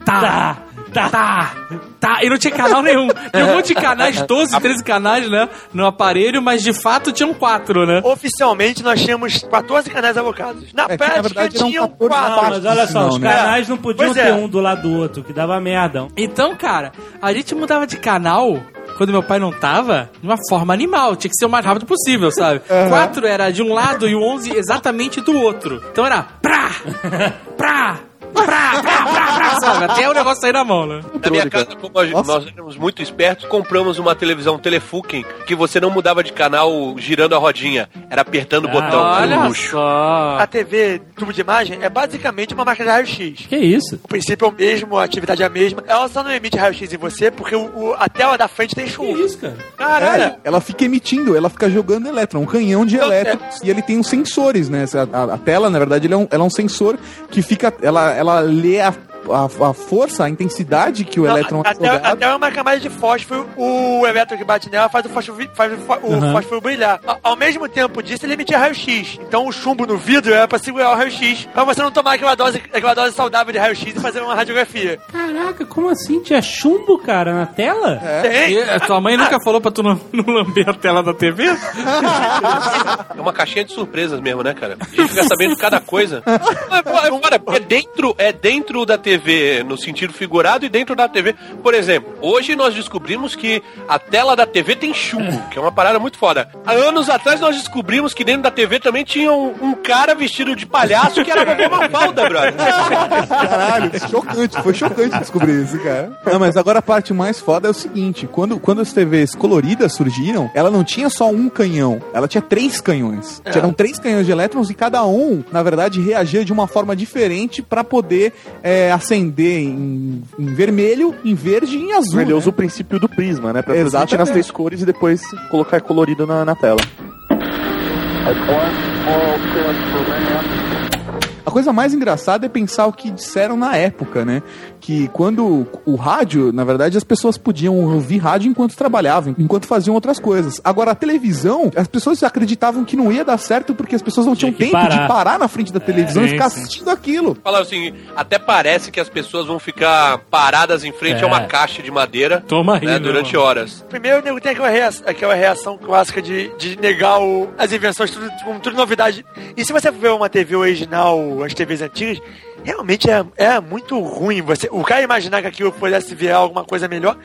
tá, Tá, tá, tá. E não tinha canal nenhum. Tinha um monte de canais, 12, 13 canais, né? No aparelho, mas de fato tinham quatro, né? Oficialmente nós tínhamos 14 canais alocados. Na É na prática verdade, eram tinham 14 4. Não, mas olha só, Não, os né? canais não podiam Pois é. ter um do lado do outro, que dava merda. Então, cara, a gente mudava de canal quando meu pai não tava, de uma forma animal. Tinha que ser o mais rápido possível, sabe? Quatro era de um lado e o onze exatamente do outro. Então era pra, pra, pra, pra, pra, pra, sabe? Até o negócio sair na mão, né? Na minha casa, como a nós éramos muito espertos, compramos uma televisão Telefuken que você não mudava de canal girando a rodinha, era apertando o botão. um Olha luxo. só. A TV tubo de imagem é basicamente uma máquina de raio-x. Que isso? O princípio é o mesmo, a atividade é a mesma. Ela só não emite raio-x em você porque o, o- a tela da frente tem Que chumbo. isso, cara? Caralho. É, ela fica emitindo, ela fica jogando elétron, um canhão de Eu elétrons. E ele tem uns sensores, né? Essa- A, a tela, na verdade, ele é, um, ela é um sensor que fica. Ela, ela lê a, a, a força, a intensidade que o Não, elétron é a, tela, a jogado. tela é uma camada de fósforo, o elétron que bate nela faz o fósforo, faz o, fó- o Uhum. fósforo brilhar. A- Ao mesmo tempo disso, ele emitia raio-x. Então o chumbo no vidro era pra segurar o raio-x, pra você não tomar aquela dose, aquela dose saudável de raio-x e fazer uma radiografia. Caraca, como assim? Tinha chumbo, cara, na tela? Tem. E a tua mãe nunca falou pra tu não, não lamber a tela da TV? É uma caixinha de surpresas mesmo, né, cara? A gente fica sabendo cada coisa. Mas, pô, Cara, é dentro, é dentro da TV TV no sentido figurado e dentro da TV. Por exemplo, hoje nós descobrimos que a tela da TV tem chumbo, que é uma parada muito foda. Há anos atrás nós descobrimos que dentro da TV também tinha um, um cara vestido de palhaço que era uma Mafalda, brother. Caralho, chocante, foi chocante descobrir isso, cara. Não, mas agora a parte mais foda é o seguinte: quando, quando as TVs coloridas surgiram, ela não tinha só um canhão, ela tinha três canhões. É. Eram três canhões de elétrons e cada um, na verdade, reagia de uma forma diferente pra poder é, acender em, em vermelho, em verde e em azul. Ele né? usa o princípio do prisma, né? Pra Exatamente. nas três cores e depois colocar colorido na, na tela. A coisa mais engraçada é pensar o que disseram na época, né? Que quando o rádio, na verdade, as pessoas podiam ouvir rádio enquanto trabalhavam, enquanto faziam outras coisas. Agora, a televisão, as pessoas acreditavam que não ia dar certo porque as pessoas não tinham tempo parar. de parar na frente da televisão e sim, ficar sim. assistindo aquilo. Falaram assim, até parece que as pessoas vão ficar paradas em frente É. a uma caixa de madeira Toma aí, né, meu durante irmão. horas. Primeiro, o nego tem aquela reação, aquela reação clássica de, de negar o- as invenções, tudo, tudo novidade. E se você ver uma TV original, as TVs antigas, realmente é, é muito ruim. Você, o cara imaginar que aquilo pudesse virar alguma coisa melhor.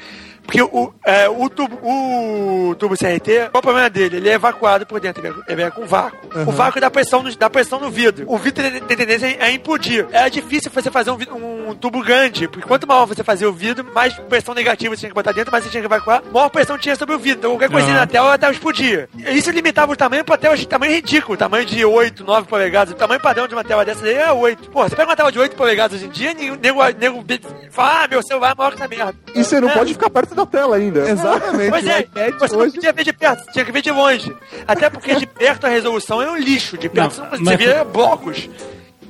Porque o, é, o, tubo, o tubo CRT, qual o problema dele? Ele é evacuado por dentro, ele é, é com vácuo. O vácuo dá pressão, no, dá pressão no vidro. O vidro tem, tendência a implodir. É difícil você fazer um, um tubo grande, porque quanto maior você fazia o vidro, mais pressão negativa você tinha que botar dentro, mais você tinha que evacuar, maior pressão tinha sobre o vidro. Então qualquer coisinha na tela, a tela explodia. Isso limitava o tamanho pra telas de tamanho ridículo, tamanho de 8, 9 polegadas. O tamanho padrão de uma tela dessa é 8. Pô, você pega uma tela de 8 polegadas hoje em dia, nego, nego, nego fala, ah, meu celular é maior que essa merda. E você não É. pode ficar perto da tela ainda. Exatamente. Pois o é, você não hoje- podia ver de perto, você tinha que ver de longe. Até porque de perto a resolução é um lixo, de perto Não, você, não- mas- você via blocos.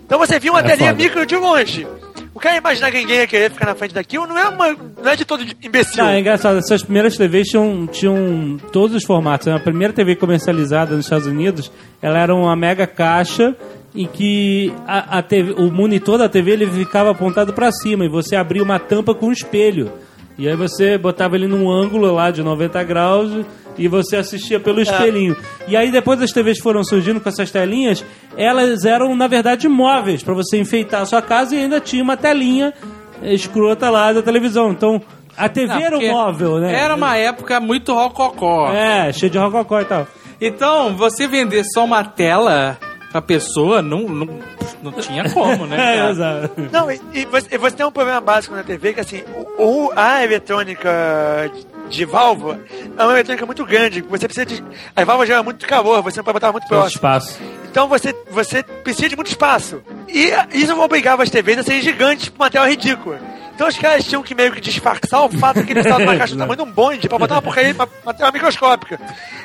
Então você via uma É telinha foda. micro de longe. O cara imaginar que ninguém ia querer ficar na frente daquilo não é, uma, não é de todo imbecil. Não, é engraçado, essas primeiras TVs tinham, tinham todos os formatos. A primeira TV comercializada nos Estados Unidos, ela era uma mega caixa em que a, a TV, o monitor da TV ele ficava apontado para cima e você abria uma tampa com um espelho. E aí você botava ele num ângulo lá de 90 graus e você assistia pelo espelhinho. E aí depois as TVs foram surgindo com essas telinhas, elas eram na verdade móveis para você enfeitar a sua casa e ainda tinha uma telinha escrota lá da televisão. Então a TV Ah, era um móvel, né? Era uma época muito rococó. É, cheio de rococó e tal. Então, você vender só uma tela pra pessoa, não, não, não tinha como, né? É, exato. Não, e, e você, e você tem um problema básico na TV que assim, o, o- a eletrônica de válvula é uma eletrônica muito grande. Você precisa de. As válvulas geram muito calor, você não pode botar muito Muito próximo. espaço. Então você, você precisa de muito espaço. E isso obrigava as TVs a serem gigantes pra uma tela ridícula. Então os caras tinham que meio que disfarçar o fato que eles estavam numa caixa do tamanho de um bonde pra botar uma porcaria, uma, uma microscópica.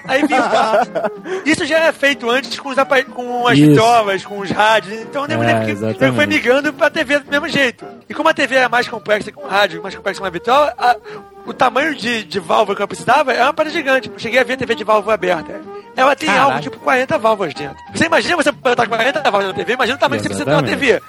Aí vinha. Isso já era feito antes com, os apa- com as vitrolas, com os rádios. Então eu É, lembro que exatamente. ele foi migrando pra TV do mesmo jeito. E como a TV era mais complexa que um rádio, mais complexa que uma vitrola, a- o tamanho de, de válvula que eu precisava era uma parada gigante. Eu cheguei a ver TV de válvula aberta. Ela tem Caralho. algo tipo 40 válvulas dentro. Você imagina você botar 40 válvulas na TV? Imagina o tamanho que você precisa de uma TV.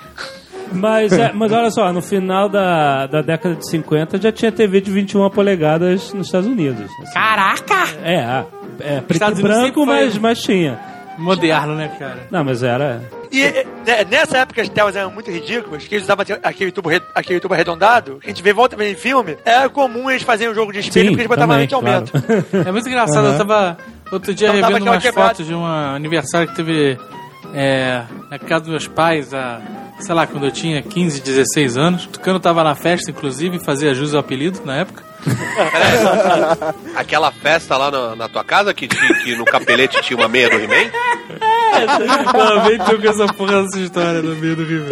Mas, é, mas olha só, no final da, da década de 50 já tinha TV de 21 polegadas nos Estados Unidos. assim. Caraca! É, ah, é preto Estados e branco, foi- mas, mas tinha. Moderno, né, cara? Não, mas era. E é, né, nessa época as telas eram muito ridículas, que eles usavam aquele tubo, re- aquele tubo arredondado, que a gente vê volta em filme, era comum eles fazerem um jogo de espelho Sim, porque eles botavam também, aumento. claro. É muito engraçado, eu tava outro dia Então revendo umas quebrada. fotos de um aniversário que teve é, na casa dos meus pais, a, sei lá, quando eu tinha 15, 16 anos. O Tucano tava na festa, inclusive, fazia jus ao apelido na época. Aquela festa lá na, na tua casa que, tinha- que no capelete tinha uma meia do He-Man? Não, vem tu com essa porra dessa história no meio do Rio.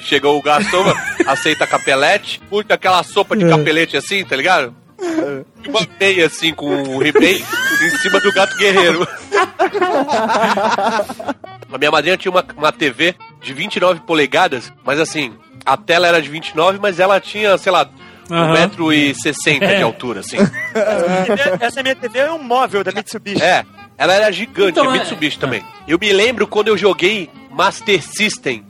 Chegou o garçom, aceita capelete, puxa aquela sopa de capelete assim, tá ligado? E uma meia assim com o He-Man em cima do gato guerreiro. A minha madrinha tinha uma, uma TV de 29 polegadas, mas assim, a tela era de 29, mas ela tinha, sei lá, Aham. 1,60m de altura, assim. Essa minha TV é um móvel da Mitsubishi. É, ela era gigante, Então, é é- Mitsubishi também. Eu me lembro quando eu joguei Master System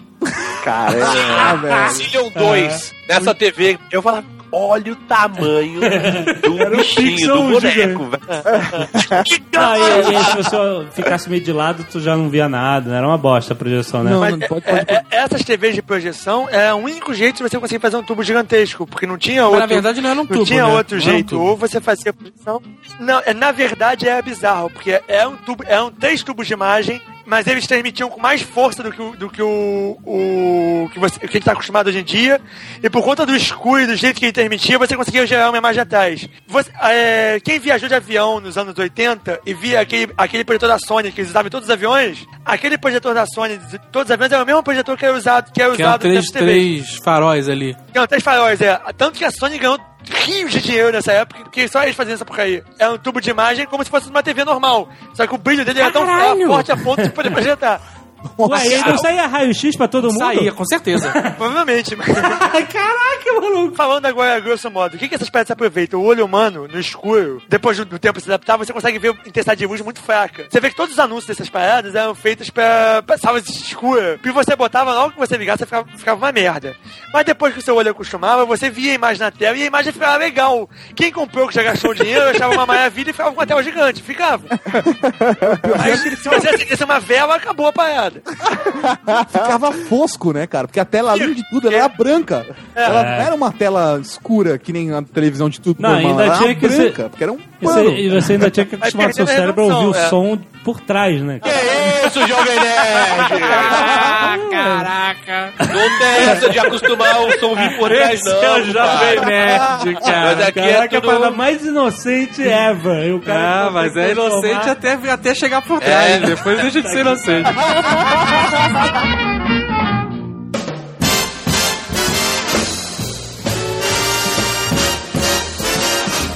Caramba, velho. Zillion 2 nessa TV. Eu falava, olha o tamanho do bichinho, pixel do boneco, velho. Ah, e, e se você ficasse meio de lado, tu já não via nada, né? Era uma bosta a projeção, né? Não, Mas não, é- pode, pode, é- é- essas TVs de projeção é o único jeito de você conseguir fazer um tubo gigantesco, porque não tinha outro. na verdade não era um tubo, tinha né? outro Não era um jeito. tubo. Ou você fazia projeção. Não, é, na verdade é bizarro, porque é um tubo, é um três tubos de imagem. Mas eles transmitiam com mais força do que o, do que o, o que, você, que a gente tá acostumado hoje em dia. E por conta do escuro e do jeito que ele transmitia, você conseguia gerar uma imagem atrás. Você- é, quem viajou de avião nos anos 80 e via aquele, aquele projetor da Sony que eles usavam em todos os aviões, aquele projetor da Sony de todos os aviões era o mesmo projetor que era usado, que era Que eram usado três, três faróis ali. Não, três faróis, é. Tanto que a Sony ganhou rios de dinheiro nessa época, porque só eles faziam essa porcaria. É um tubo de imagem como se fosse uma TV normal. Só que o brilho dele era tão Caralho! forte a ponto de poder projetar. Ué, e não saía raio-x pra todo mundo? Saía, com certeza. Provavelmente. mas- Caraca, maluco. Falando agora, grosso modo, o que, que essas pedras aproveitam? O olho humano, no escuro, depois do, do tempo se adaptar, você consegue ver intensidade de luz muito fraca. Você vê que todos os anúncios dessas paradas eram feitos pra, pra salas escuras. E você botava, logo que você ligasse, você ficava, ficava uma merda. Mas depois que o seu olho acostumava, você via a imagem na tela e a imagem ficava legal. Quem comprou que já gastou dinheiro, achava uma maravilha e ficava com a tela gigante. Ficava. Mas se você acendesse uma vela, acabou a parada. ficava fosco, né, cara? Porque a tela, além de tudo, ela era branca. Ela não era uma tela escura, que nem a televisão de tudo Não, normal. ainda ela tinha era que ser- branca, porque era um E pano. você, e você ainda tinha que acostumar Mas seu cérebro a ouvir o é. som por trás, né? cara? Que isso, Jovem Nerd? Ah, caraca. Não tem essa de acostumar o som vir por trás, não. é o Jovem. Nerd, Mas cara. aqui é Caraca, a parada tudo... mais inocente ever. E o cara Ah, mas é inocente até, até chegar por trás. É. Depois deixa de ser inocente.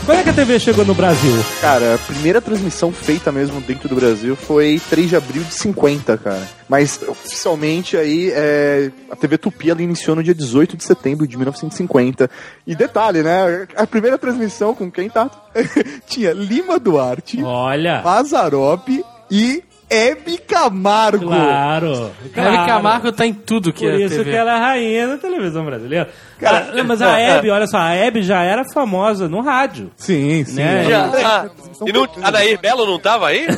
Quando é que a TV chegou no Brasil? Cara, a primeira transmissão feita mesmo dentro do Brasil foi 3 de abril de 50, cara. Mas oficialmente aí é, a TV Tupi ela iniciou no dia 18 de setembro de 1950. E detalhe, né? A primeira transmissão com quem tá? Tinha Lima Duarte, Olha. Mazarop e Hebe Camargo. Claro. Hebe Camargo tá em tudo que Por é isso TV. que ela é a rainha da televisão brasileira. Ah, não, mas a Hebe, olha só, a Hebe já era famosa no rádio. Sim, sim. Né? Já, ah, E não, a Nair Belo não tava aí?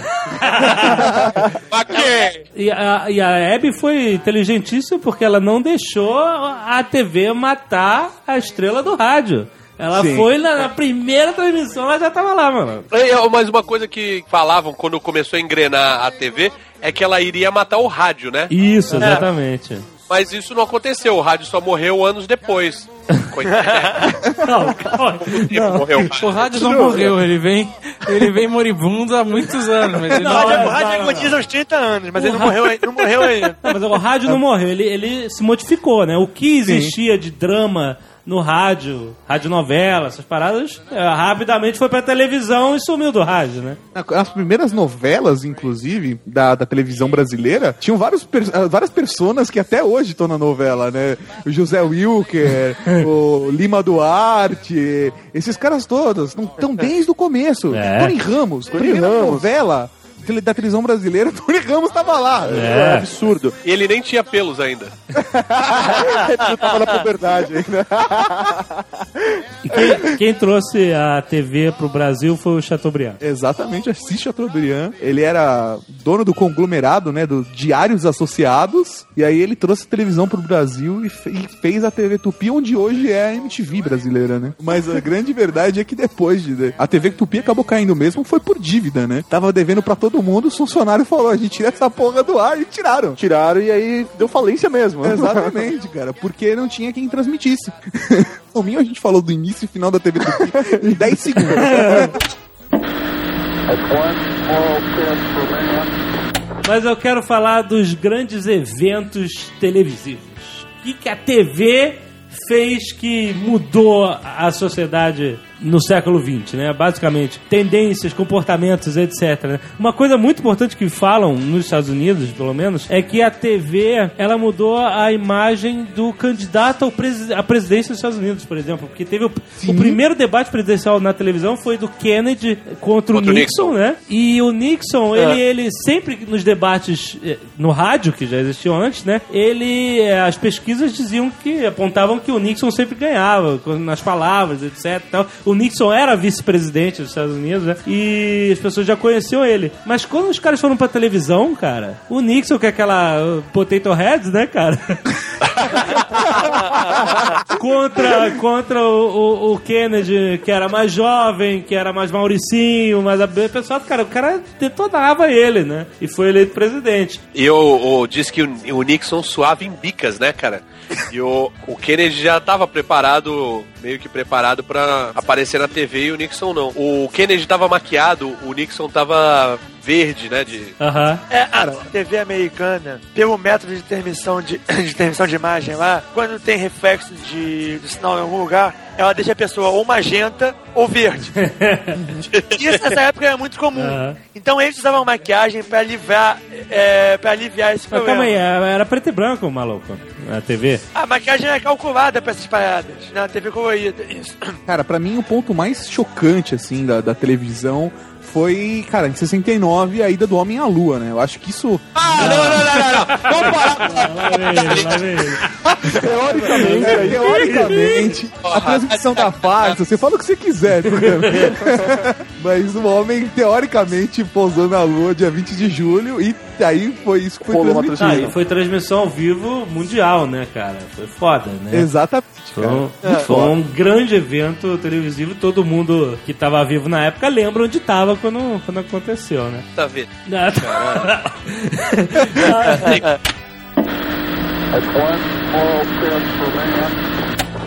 Pra quê? E a, e a Hebe foi inteligentíssima porque ela não deixou a TV matar a estrela do rádio. Ela Sim. foi na, na primeira transmissão, ela já tava lá, mano. É, Mas uma coisa que falavam quando começou a engrenar a TV é que ela iria matar o rádio, né? Isso, exatamente. Mas isso não aconteceu, o rádio só morreu anos depois. Coitado. Não, calma. Tempo morreu o rádio. O rádio não morreu, ele vem, ele vem moribundo há muitos anos, mas ele o não, rádio, não, o rádio não, não. agoniza aos 30 anos, mas O ele não morreu, não morreu ainda. Não, mas o rádio não morreu, ele, ele se modificou, né? O que existia de drama no rádio, radionovela, essas paradas, é, rapidamente foi pra televisão e sumiu do rádio, né? As primeiras novelas, inclusive, da, da televisão brasileira, tinham vários ah, várias personas que até hoje estão na novela, né? O José Wilker, o Lima Duarte, esses caras todos estão desde o começo. É. Tony Ramos, primeira Ramos. novela da televisão brasileira, Tony Ramos tava lá. É. É absurdo. E ele nem tinha pelos ainda. Ele tava na puberdade ainda. E quem, quem trouxe a TV pro Brasil foi o Chateaubriand. Exatamente, Assis Chateaubriand. Ele era dono do conglomerado, né, do Diários Associados, e aí ele trouxe a televisão pro Brasil e, fe- e fez a TV Tupi, onde hoje é a MTV brasileira, né? Mas a grande verdade é que depois de... A TV Tupi acabou caindo mesmo, foi por dívida, né? Tava devendo pra todo mundo, os funcionários falaram, a gente tira essa porra do ar e tiraram. Tiraram e aí deu falência mesmo. Exatamente, cara, porque não tinha quem transmitisse. O minho a gente falou do início e final da TV Tupi em 10 segundos. Mas eu quero falar dos grandes eventos televisivos. O que, que a TV fez que mudou a sociedade no século XX, né? Basicamente, tendências, comportamentos, etc. né? Uma coisa muito importante que falam nos Estados Unidos, pelo menos, é que a TV ela mudou a imagem do candidato ao presi à presidência dos Estados Unidos, por exemplo, porque teve o, o primeiro debate presidencial na televisão foi do Kennedy contra, Contra o o Nixon, Nixon. né? E o Nixon, ele, ele sempre nos debates eh, no rádio que já existiam antes, né? Ele eh, as pesquisas diziam que apontavam que o Nixon sempre ganhava nas palavras, etc. tal. O Nixon era vice-presidente dos Estados Unidos, né? E as pessoas já conheciam ele. Mas quando os caras foram pra televisão, cara, o Nixon, que é aquela uh, potato heads, né, cara? contra contra o, o- o Kennedy, que era mais jovem, que era mais mauricinho, mas a pessoal, cara, o cara detonava ele, né? E foi eleito presidente. E o, diz que o, o Nixon suava em bicas, né, cara? E o, o Kennedy já estava preparado, meio que preparado pra aparecer na TV e o Nixon não. O Kennedy estava maquiado, o Nixon tava verde, né? De... Aham. É, a TV americana, pelo método de transmissão de, de transmissão de imagem lá, quando tem reflexo de, de sinal em algum lugar, ela deixa a pessoa ou magenta ou verde. Isso nessa época era muito comum. Aham. Então eles usavam maquiagem pra aliviar, é, pra aliviar esse Mas problema. calma aí, era era preto e branco, maluco, na TV. A maquiagem é calculada pra essas paradas, na TV colorida. Isso. Cara, pra mim o ponto mais chocante, assim, da, da televisão foi, cara, em 69, a ida do homem à lua, né? Eu acho que isso, Ah, não, não, não, não, não. Vamos parar. Lá vem ele, lá vem ele. Teoricamente, teoricamente, a transmissão da farsa, você fala o que você quiser, entendeu? Mas o homem, teoricamente, pousou na lua dia 20 de julho e aí foi isso que foi Rolou uma Ah, transmitido. e foi transmissão ao vivo mundial, né, cara? Foi foda, né? Exatamente, Foi um, Muito foi um grande evento televisivo. Todo mundo que tava vivo na época lembra onde tava quando, quando aconteceu, né? Tá vendo?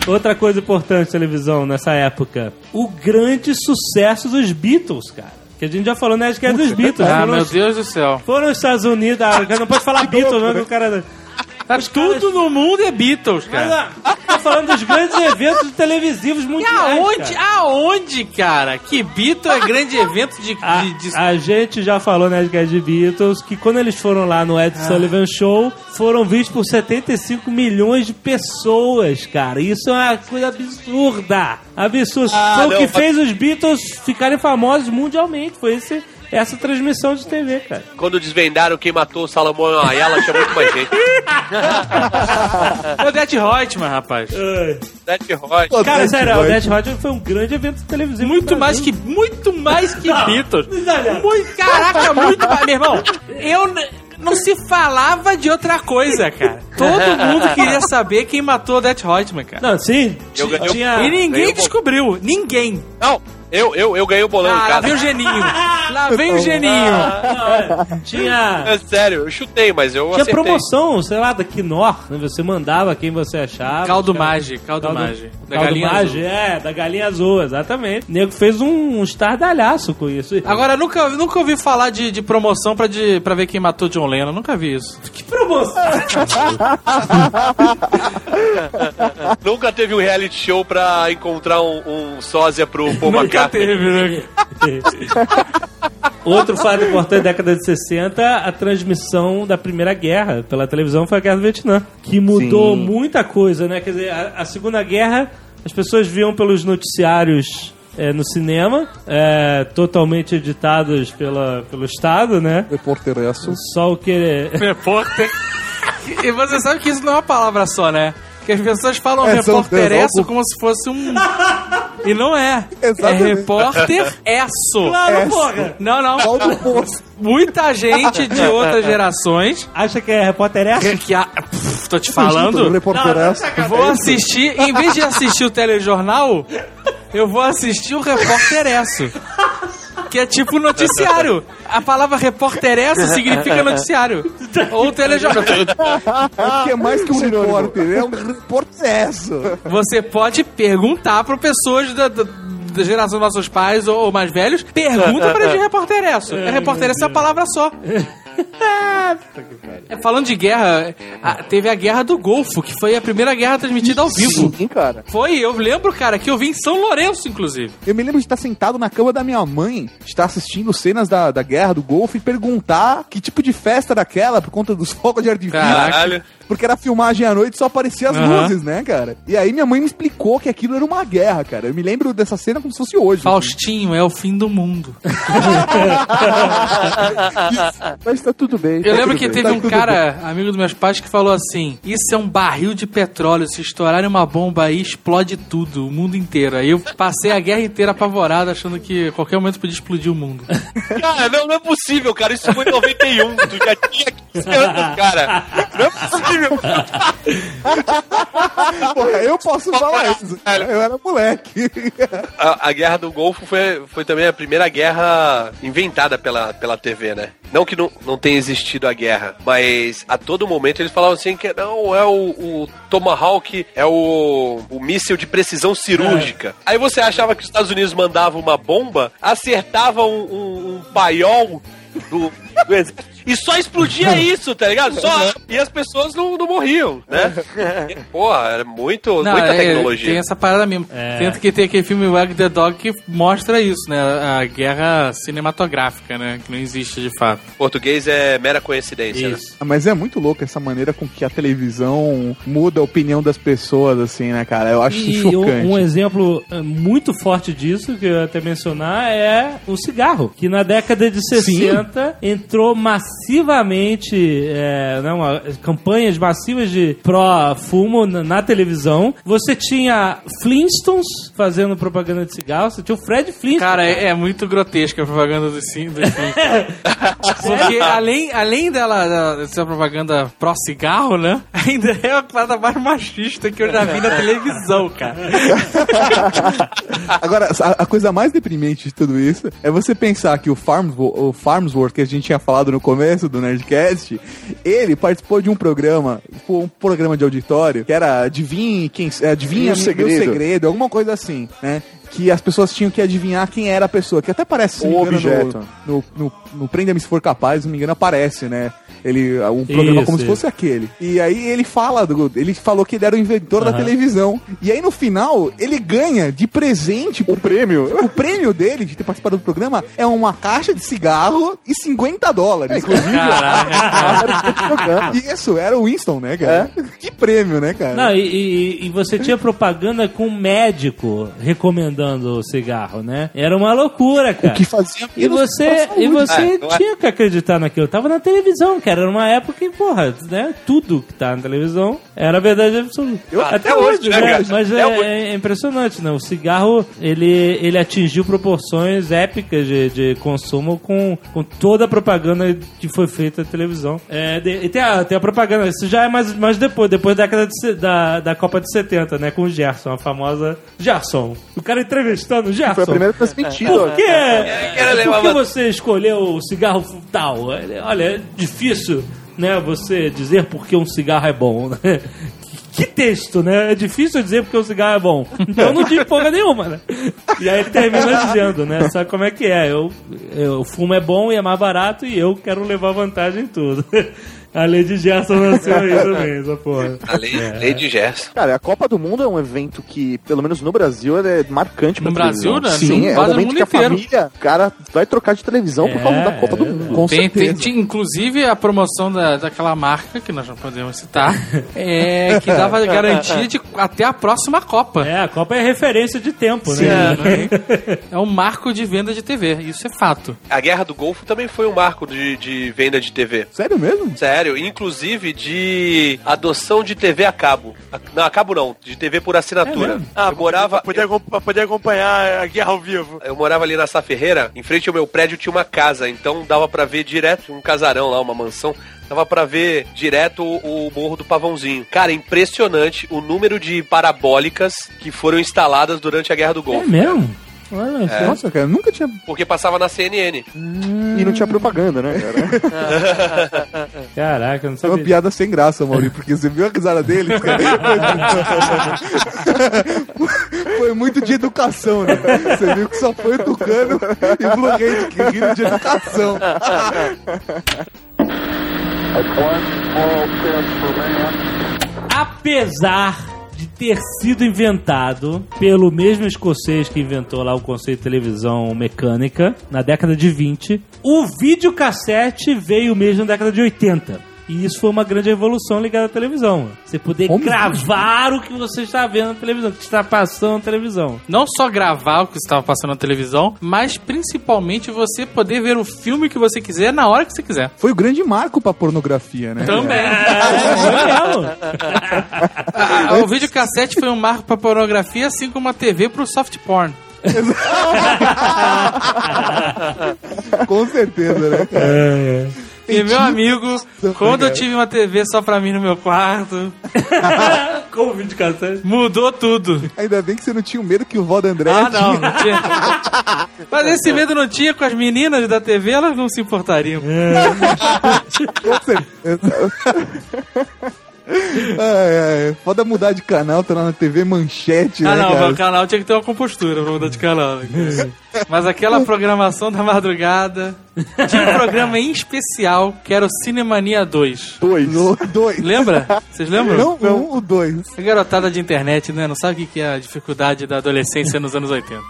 Outra coisa importante televisão nessa época: o grande sucesso dos Beatles, cara. Que a gente já falou, né? Acho que é dos Beatles. Ah, foram, meu os, Deus do céu. foram os Estados Unidos. Ah, não pode falar Beatles, não, que o cara. Tá tudo no mundo é Beatles, Mas, cara. ah, tô falando dos grandes eventos televisivos E mundiais. aonde, cara. aonde, cara? Que Beatle é grande evento de... A, de- de- a gente já falou na né, de Beatles que quando eles foram lá no Ed Sullivan Show, foram vistos por 75 milhões de pessoas, cara. Isso é uma coisa absurda. Absurda. Ah, foi o que mas- fez os Beatles ficarem famosos mundialmente. Foi esse, essa transmissão de TV, cara. Quando desvendaram quem matou o Salomão Ayala, tinha muito mais gente. É o Death Reutemann, rapaz. Dead Hot. Pô, Cara, sério, o. Death Roger foi um grande evento televisivo. Muito mais que, muito mais que Beatles. exagera. Muito, caraca, muito mais. Meu irmão, eu... Não se falava de outra coisa, cara. Todo mundo queria saber quem matou o Death Reutemann, cara. Não, sim. Eu ganhei- tinha... E ninguém descobriu. Ninguém. Não, eu, eu, eu ganhei o bolão em Ah, lá casa. vem o geninho. Lá vem o geninho. Não, tinha... É sério, eu chutei, mas eu Tinha acertei. promoção, sei lá, da Quinor, né? Você mandava quem você achava. Caldo Mage, caldo Mage. Da Caldo galinha Mage, azul. é, da galinha azul, exatamente. O nego fez um, um estardalhaço com isso. Agora, nunca, nunca ouvi falar de, de promoção pra, de, pra ver quem matou John Lennon. Nunca vi isso. que promoção! Nunca teve um reality show pra encontrar um, um sósia pro Paul Nunca teve, né? Outro fato importante da década de 60, a transmissão da Primeira Guerra pela televisão foi a Guerra do Vietnã, que mudou Sim. muita coisa, né? Quer dizer, a, a Segunda Guerra, as pessoas viam pelos noticiários é, no cinema, é, totalmente editados pela, pelo Estado, né? Repórter Esso. Só o que... Repórter. E você sabe que isso não é uma palavra só, né? Que as pessoas falam É, são repórter três, esso algum- como se fosse um. E não é. Exatamente. É repórter esso. Claro, porra! Não, não. Pau do poço. Muita gente de outras gerações. Acha que é repórter essa? Que a... Pff, tô te falando. Repórter Esso. Vou assistir, em vez de assistir o telejornal, eu vou assistir o repórter esso. Que é tipo noticiário. A palavra repórter esso significa noticiário. Ou telejornal. É que é mais que um repórter, é um repórter Esso. Você pode perguntar para pessoas da, da, da geração dos nossos pais ou, ou mais velhos. Pergunta para de repórter esso. É repórter esso é uma palavra só. É, falando de guerra, a- teve a Guerra do Golfo, que foi a primeira guerra transmitida ao vivo. Sim, cara. Foi, eu lembro, cara, que eu vi em São Lourenço, inclusive. Eu me lembro de estar sentado na cama da minha mãe, de estar assistindo cenas da, da guerra do Golfo e perguntar que tipo de festa era aquela por conta dos fogos de artifício. Caralho. Porque era filmagem à noite e só aparecia as Aham. luzes, né, cara? E aí minha mãe me explicou que aquilo era uma guerra, cara. Eu me lembro dessa cena como se fosse hoje. Faustinho é o fim do mundo. Mas tá tudo bem. Eu tá lembro tudo que bem. teve tá um cara, amigo dos meus pais, que falou assim: Isso é um barril de petróleo. Se estourarem uma bomba aí, explode tudo, o mundo inteiro. Aí eu passei a guerra inteira apavorado, achando que a qualquer momento podia explodir o mundo. Cara, não, não é possível, cara. Isso foi em 91. Tu já tinha 15 anos, cara. Não é possível. Porra, eu posso falar isso. Cara. Eu era moleque. A, a Guerra do Golfo foi, foi também a primeira guerra inventada pela, pela TV, né? Não que não, não tenha existido a guerra, mas a todo momento eles falavam assim que não, é o, o Tomahawk, é o, o míssil de precisão cirúrgica. Aí você achava que os Estados Unidos mandavam uma bomba, acertava um, um, um paiol do, e só explodia isso, tá ligado? Só, e as pessoas não, não morriam, né? Porra, era muito, muita é, tecnologia. tem essa parada mesmo. É. Tanto que tem aquele filme Wag the Dog que mostra isso, né? A guerra cinematográfica, né? Que não existe de fato. Português é mera coincidência. né? Isso. Ah, Mas é muito louco essa maneira com que a televisão muda a opinião das pessoas, assim, né, cara? Eu acho E isso chocante. um, um exemplo eh, muito forte disso, que eu ia até mencionar, é o cigarro. Que na década de 60 entrou massivamente, é, né, uma- campanhas massivas de pró-fumo na, na televisão. Você tinha Flintstones fazendo propaganda de cigarro, você tinha o Fred Flintstone. Cara, é, é muito grotesca a propaganda do sim, do sim. Porque além, além dela uma propaganda pró-cigarro, né? Ainda é a parada mais machista que eu já vi na televisão, cara. Agora, a, a coisa mais deprimente de tudo isso é você pensar que o, Farmswo- o Farmsworth, que a gente tinha falado no começo do Nerdcast, ele participou de um programa, foi um programa de auditório, que era Adivinhe quem. Adivinha Meu meu segredo. segredo, alguma coisa assim, né? Que as pessoas tinham que adivinhar quem era a pessoa, que até parece O engano, objeto. No, no, no, no Prenda-me se for capaz, se não me engano, aparece, né? Ele, um programa Isso, como se isso. fosse aquele. E aí ele fala, do, ele falou que ele era o inventor da Aham. televisão. E aí no final, ele ganha de presente O prêmio. o prêmio dele de ter participado do programa é uma caixa de cigarro e 50 dólares. Inclusive, isso, era o Winston, né, cara? Que prêmio, né, cara? Não, e, e- e você tinha propaganda com um médico recomendando o cigarro, né? Era uma loucura, cara. O que fazia E você, e você É, é- tinha que acreditar naquilo. Tava na televisão, cara. Era uma época que, porra, né? Tudo que tá na televisão era verdade absoluta. Até hoje, né, cara? Mas Até é, hoje. é impressionante, né? O cigarro, ele, ele atingiu proporções épicas de, de consumo com, com toda a propaganda que foi feita na televisão. É, de- e tem a, tem a propaganda, isso já é mais, mais depois, depois da década de da, da Copa de 70, né? Com o Gerson, a famosa Gerson. O cara entrevistando o Gerson. Foi a primeira transmitida. Por quê? Por que você escolheu o cigarro tal? Olha, é difícil, né, você dizer porque um cigarro é bom, né? Que texto, né? É difícil dizer porque um cigarro é bom. Então eu não digo porra nenhuma, né? E aí ele termina dizendo, né? Sabe como é que é? Eu, eu, fumo é bom e é mais barato e eu quero levar vantagem em tudo. A Lady Gerson nasceu aí também, essa porra. A lei, lei de Gerson. Cara, a Copa do Mundo é um evento que, pelo menos no Brasil, é marcante pra No. Brasil, né? Sim, Sim, é no momento mundo que a inteiro. família, o cara vai trocar de televisão por causa É, da Copa do é. Mundo. Com Tem, tem, certeza. tinha, inclusive a promoção da, daquela marca, que nós não podemos citar, é, que dava garantia de até a próxima Copa. É, a Copa é referência de tempo, Sim, né? né? É um marco de venda de TV, isso é fato. A Guerra do Golfo também foi um marco de, de venda de TV. Sério mesmo? Sério, inclusive de adoção de TV a cabo. A- Não, a cabo não, de TV por É assinatura. mesmo? Ah, eu morava. Pra poder, acompanhar a guerra ao vivo. Eu morava ali na Sá Ferreira, em frente ao meu prédio tinha uma casa, então dava pra ver direto, um casarão lá, uma mansão, dava pra ver direto o, o Morro do Pavãozinho. Cara, impressionante o número de parabólicas que foram instaladas durante a Guerra do É Golfo. mesmo? Olha só. Nossa, cara, eu nunca tinha. Porque passava na CNN. E não tinha propaganda, né, cara? Caraca, eu não É uma sabia. piada sem graça, Mauri, porque você viu a risada dele? cara? Foi muito de educação, né? Você viu que só foi o Tucano e o Blue Hand que riram de educação. Apesar ter sido inventado pelo mesmo escocês que inventou lá o conceito de televisão mecânica na década de 20, o videocassete veio mesmo na década de 80. E isso foi uma grande evolução ligada à televisão. Você poder Como? gravar o que você está vendo na televisão, o que está passando na televisão. Não só gravar o que estava passando na televisão, mas principalmente você poder ver o filme que você quiser na hora que você quiser. Foi o grande marco pra pornografia, né? Também. É. Ah, o videocassete foi um marco pra pornografia, assim como a TV pro soft porn. Com certeza, né? cara? E meu amigo, quando eu tive uma TV só pra mim no meu quarto, Com o videocassete. mudou tudo. Ainda bem que você não tinha o medo que o vó da André Ah, não, tinha. não tinha. Mas esse medo não tinha com as meninas da TV, elas não se importariam. Com Ai, ai, foda mudar de canal, tá lá na TV manchete, Ah, né, não, cara? o canal tinha que ter uma compostura pra mudar de canal. né? Mas aquela programação da madrugada. Tinha um programa em especial que era o Cinemania 2. Dois. No- dois. Lembra? Vocês lembram? Não, um, o dois. A garotada de internet, né? Não sabe o que é a dificuldade da adolescência nos anos 80.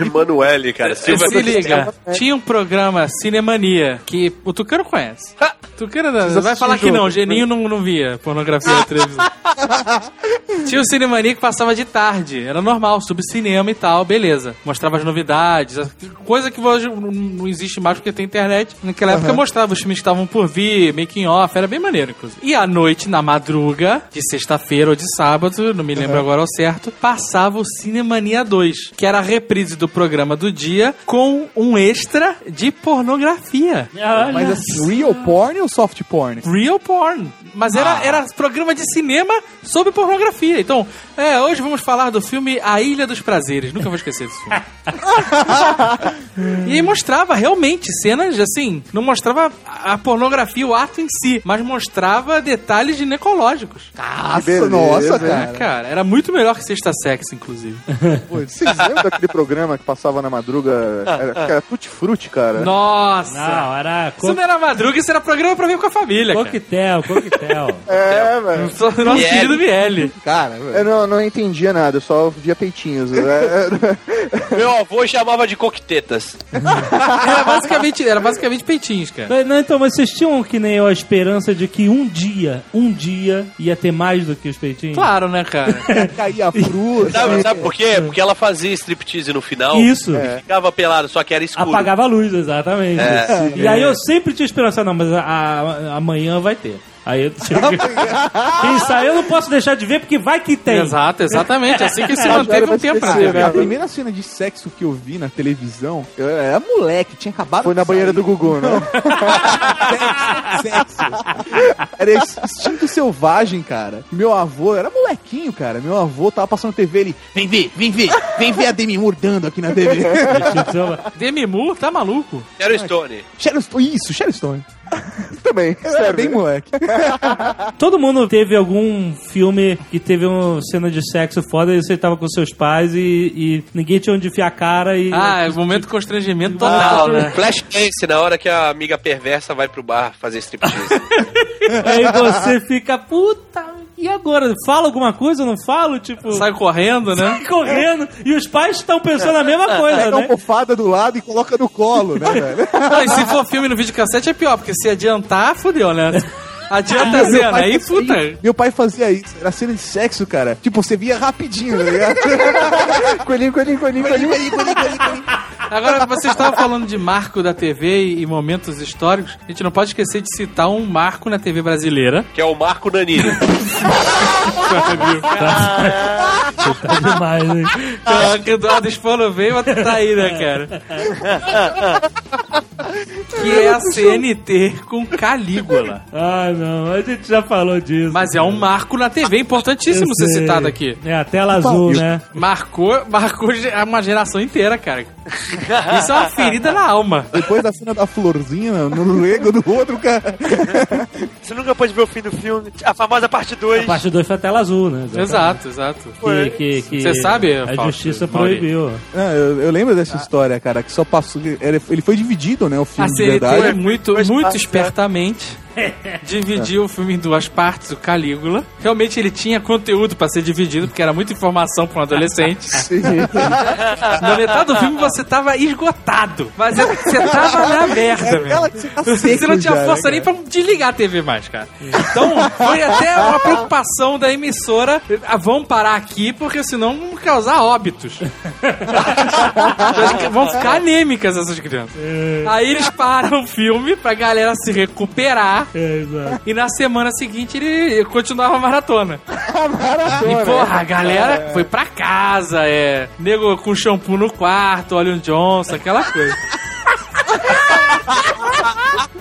Emanuele, cara. Silva Se liga, tinha um programa Cinemania que o Tucano conhece. Tucano não- vai falar que não, o Geninho não, não via pornografia na televisão. Tinha o Cinemania que passava de tarde, era normal, sobre cinema e tal, beleza. Mostrava as novidades, coisa que hoje não- existe mais porque tem internet. Naquela época mostrava os filmes que estavam por vir, making off, era bem maneiro, inclusive. E à noite, na madruga, de sexta-feira ou de sábado, não me lembro agora ao certo, passava o Cinemania 2, que era a reprise do programa do dia com um extra de pornografia. Mas assim, real porn ou soft porn? Real porn. Mas era, era programa de cinema sobre pornografia. Então, é, hoje vamos falar do filme A Ilha dos Prazeres. Nunca vou esquecer desse filme. e aí mostrava realmente cenas assim. Não mostrava a pornografia, o ato em si, mas mostrava detalhes ginecológicos. Nossa, beleza, nossa, cara. Cara, era muito melhor que Sexta Sex, inclusive. Pô, Vocês lembram daquele programa que passava na madruga? Era, era Tutti Frutti, cara. Nossa! Não, era Isso não era madruga, isso era programa pra ver com a família, cara. coquetel, coquetel. É, velho. Nosso querido Miele. Cara, Eu não, não entendia nada, eu só via peitinhos. É, é, Meu avô chamava de coquetetas. Era basicamente, era basicamente peitinhos, cara. Não, então, mas vocês tinham que nem eu a esperança de que um dia, um dia, ia ter mais do que os peitinhos? Claro, né, cara? caía fruta. Sabe, sabe por quê? Porque ela fazia striptease no final. Isso. E ficava pelado, só que era escuro. Apagava a luz, exatamente. E aí eu sempre tinha esperança, não, mas a- a- amanhã vai ter. Aí que... Isso aí eu não posso deixar de ver porque vai que tem. Exato, exatamente. Assim que se manteve um tempo na TV. A primeira cena de sexo que eu vi na televisão, eu era moleque, tinha acabado Foi na banheira sair. do Gugu, né? sexo. Era esse instinto selvagem, cara. Meu avô, era molequinho, cara. Meu avô tava passando TV, ele, vem ver, vem ver, vem ver a Demi Moore dando aqui na TV. Demi Moore, tá maluco? Era o Stone. Sharon Stone, isso, Sharon Stone. Também. Eu era bem moleque. Todo mundo teve algum filme que teve uma cena de sexo foda e você tava com seus pais e, e ninguém tinha onde enfiar a cara e. Ah, é um momento de constrangimento total, né? Flashdance, na hora que a amiga perversa vai pro bar fazer striptease. Aí você fica, puta, e agora? Fala alguma coisa ou não falo? Tipo. Sai correndo, né? sai correndo e os pais estão pensando a mesma coisa, Pega uma né? almofada do lado e coloca no colo, né, velho? Não, e se for filme no videocassete é pior, porque se adiantar, fudeu, né? Adianta a cena, pai aí puta. isso. Meu pai fazia isso. Era cena de sexo, cara. Tipo, você via rapidinho, tá ligado? coelhinho, coelhinho, coelhinho, coelhinho. Agora, você estava falando de marco da TV e momentos históricos. A gente não pode esquecer de citar um marco na TV brasileira. que é o Marco Nanini. Tá demais, hein? Ah, que o Eduardo Spano veio, mas tá aí, né, cara? Que é a CNT com Calígula. Ah, não, a gente já falou disso. Mas é um marco na TV, importantíssimo ser citado aqui. É a tela azul, né? Marcou, marcou uma geração inteira, cara. Isso é uma ferida na alma. Depois da cena da florzinha no lego do outro, cara. Você nunca pôde ver o fim do filme. A famosa parte 2. A parte 2 foi a tela azul, né? Exato, exato. Que, que, que Você sabe, a Fausto, justiça proibiu. Ah, eu, eu lembro dessa história, cara, que só passou. Ele foi dividido, né? o filme A de CNT verdade. muito, Duas muito partes, espertamente dividiu o filme em duas partes, o Calígula. Realmente ele tinha conteúdo pra ser dividido, porque era muita informação pra um adolescente. Na metade do filme você tava esgotado, mas é- você tava na merda, É aquela velho. tá Você não tinha já, força né, nem pra desligar a TV mais, cara. Então, foi até uma preocupação da emissora. Ah, vamos parar aqui, porque senão vamos causar óbitos. vão ficar anêmicas essas crianças. Aí eles param o filme pra galera se recuperar. É, exato. E na semana seguinte ele continuava a maratona. Maratona. E porra, a galera foi pra casa, é. Nego com shampoo no quarto, Olha Johnson, aquela coisa.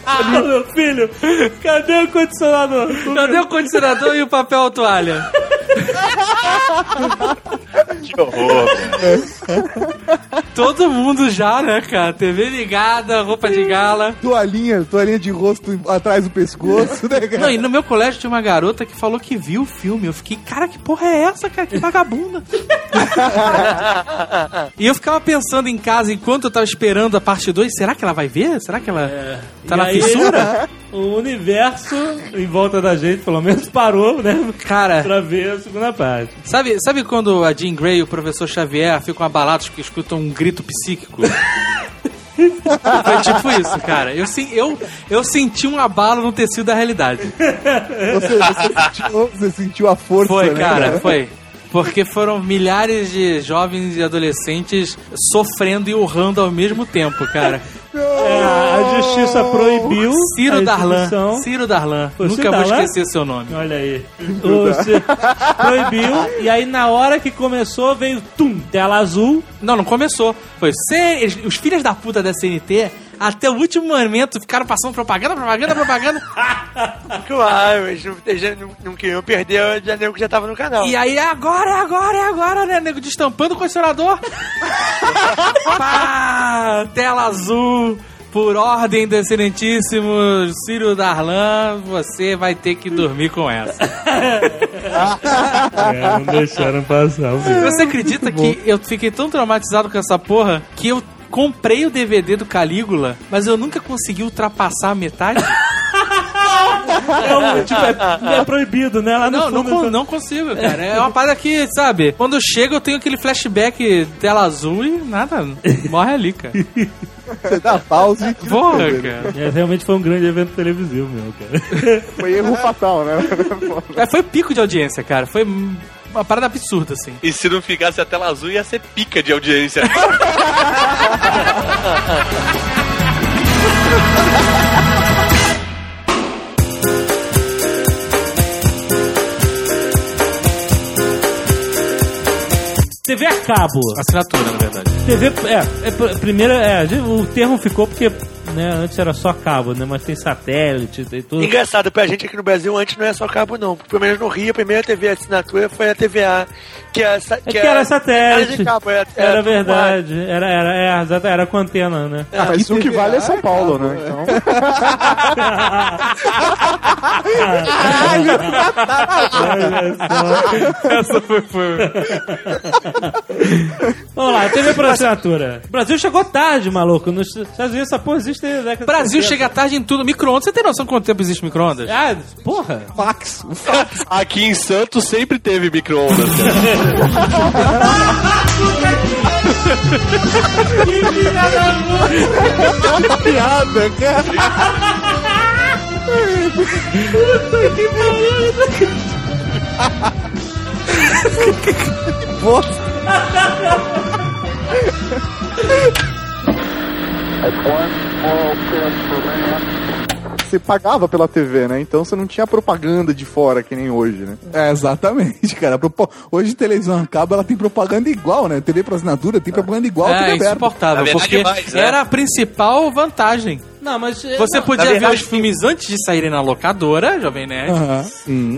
Ah, meu filho, cadê o condicionador? Cadê o condicionador e o papel toalha? Que horror. Todo mundo já, né, cara? TV ligada, roupa de gala. Toalhinha, toalhinha de rosto atrás do pescoço, né, cara? Não, e no meu colégio tinha uma garota que falou que viu o filme. Eu fiquei, cara, que porra é essa, cara? Que vagabunda. e eu ficava pensando em casa, enquanto eu tava esperando a parte 2, será que ela vai ver? Será que ela tá E na aí, fissura? O universo em volta da gente, pelo menos, parou, né? Cara, Pra ver a segunda parte. sabe, sabe quando a Jean Grey e o professor Xavier ficam abalados porque escutam um grito psíquico? Foi tipo isso, cara. Eu, eu, eu senti um abalo no tecido da realidade. Você, você sentiu, você sentiu a força, Foi, né, cara, foi. Porque foram milhares de jovens e adolescentes sofrendo e urrando ao mesmo tempo, cara. É, a justiça proibiu Ciro Darlan. Ciro Darlan. Foi Nunca Ciro vou Darlan? esquecer seu nome. Olha aí. O Ciro proibiu, e aí na hora que começou veio tum, tela azul. Não, não começou. Foi C... os filhos da puta da CNT, até o último momento, ficaram passando propaganda, propaganda, propaganda. Claro, eles não, não, não queriam perder o janeiro que já tava no canal. E aí, é agora, é agora, é agora, né? Nego destampando o condicionador. Pá! Tela azul. Por ordem do excelentíssimo Círio Darlan, você vai ter que dormir com essa. É, não deixaram passar o vídeo. Você acredita que eu fiquei tão traumatizado com essa porra que eu comprei o DVD do Calígula, mas eu nunca consegui ultrapassar a metade? É, um, tipo, é, é proibido, né? Lá no Não, não, fundo, con- não consigo, cara. É uma parada que, sabe, quando eu chego eu tenho aquele flashback tela azul e nada, morre ali, cara. Você dá pausa e Porra, tudo, né? cara. É, realmente foi um grande evento televisivo, meu, cara. Foi erro fatal, né? É, foi pico de audiência, cara. Foi uma parada absurda, assim. E se não ficasse a tela azul, ia ser pica de audiência. TV a cabo. Assinatura, na verdade. TV, é, é pr- primeiro, é, o termo ficou porque, né, antes era só cabo, né, mas tem satélite, tem tudo. Engraçado, pra gente aqui no Brasil, antes não é só cabo, não. Pelo menos no Rio, a primeira TV assinatura foi a TVA, que é, sa- É que era era satélite. de cabo, era, Era tudo verdade, era, era, é, exato, era com antena, né? Ah, mas o que vale é São é Paulo, cabo, né? é. Então, Essa foi, foi. Vamos lá, TV por assinatura. O Brasil chegou tarde, maluco. Nos Estados Unidos essa porra existe desde a década de Brasil 60. chega tarde em tudo. Micro-ondas, você tem noção quanto tempo existe micro-ondas? Ah, porra. Fax. Aqui em Santos sempre teve micro-ondas. cara. Piada, cara. That's one small step for man. Você pagava pela TV, né? Então você não tinha propaganda de fora que nem hoje, né? É, exatamente, cara. Hoje televisão a cabo, ela tem propaganda igual, né? TV por assinatura tem propaganda igual É insuportável, porque mais, né? era a principal vantagem. Não, mas... é, Você não, podia ver os filmes antes de saírem na locadora, Jovem Nerd,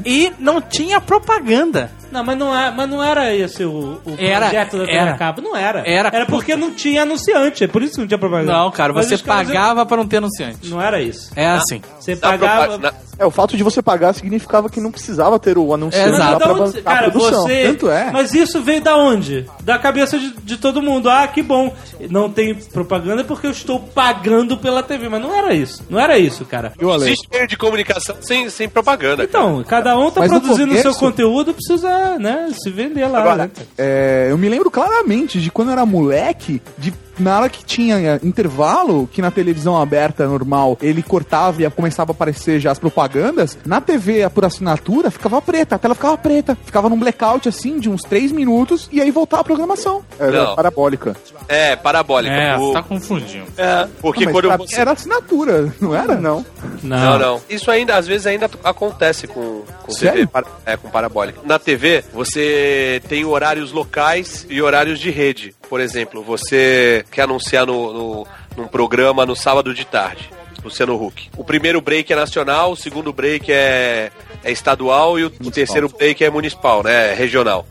e não tinha propaganda. Não, mas não, é, mas não era esse o, o Era, projeto da TV era. a cabo. Não era. Era Era porque não tinha anunciante. É por isso que não tinha propaganda. Não, cara, Mas você pagava para não ter anunciante. Não era isso. É assim. Você pagava... na- É, o fato de você pagar significava que não precisava ter o anunciante Exato. pra onde- cara, produção. você. Tanto é. Mas isso veio da onde? Da cabeça de, de todo mundo. Ah, que bom. Não tem propaganda porque eu estou pagando pela TV. Mas não era isso. Não era isso, cara. Eu, Ale, Existe meio de comunicação sem, sem propaganda. Então, cada um tá Mas produzindo o seu conteúdo, precisa, né, se vender lá. Agora, né? é, eu me lembro claramente de quando eu era moleque, de na hora que tinha é, intervalo, que na televisão aberta normal ele cortava e começava a aparecer já as propagandas, na TV por assinatura ficava preta, a tela ficava preta, ficava num blackout assim de uns 3 minutos e aí voltava a programação. Era Não. parabólica. É, parabólica. É, O- você tá confundindo. É, Porque Ah, mas quando pra você... era assinatura, não era? Não. Não, não. Isso ainda, às vezes, ainda acontece com, com TV, Sério? é, com parabólica. Na TV, você tem horários locais e horários de rede. Por exemplo, você quer anunciar no, no, num programa no sábado de tarde. Luciano Huck. O primeiro break é nacional, o segundo break é, é estadual e o, o terceiro break é municipal, né? É regional.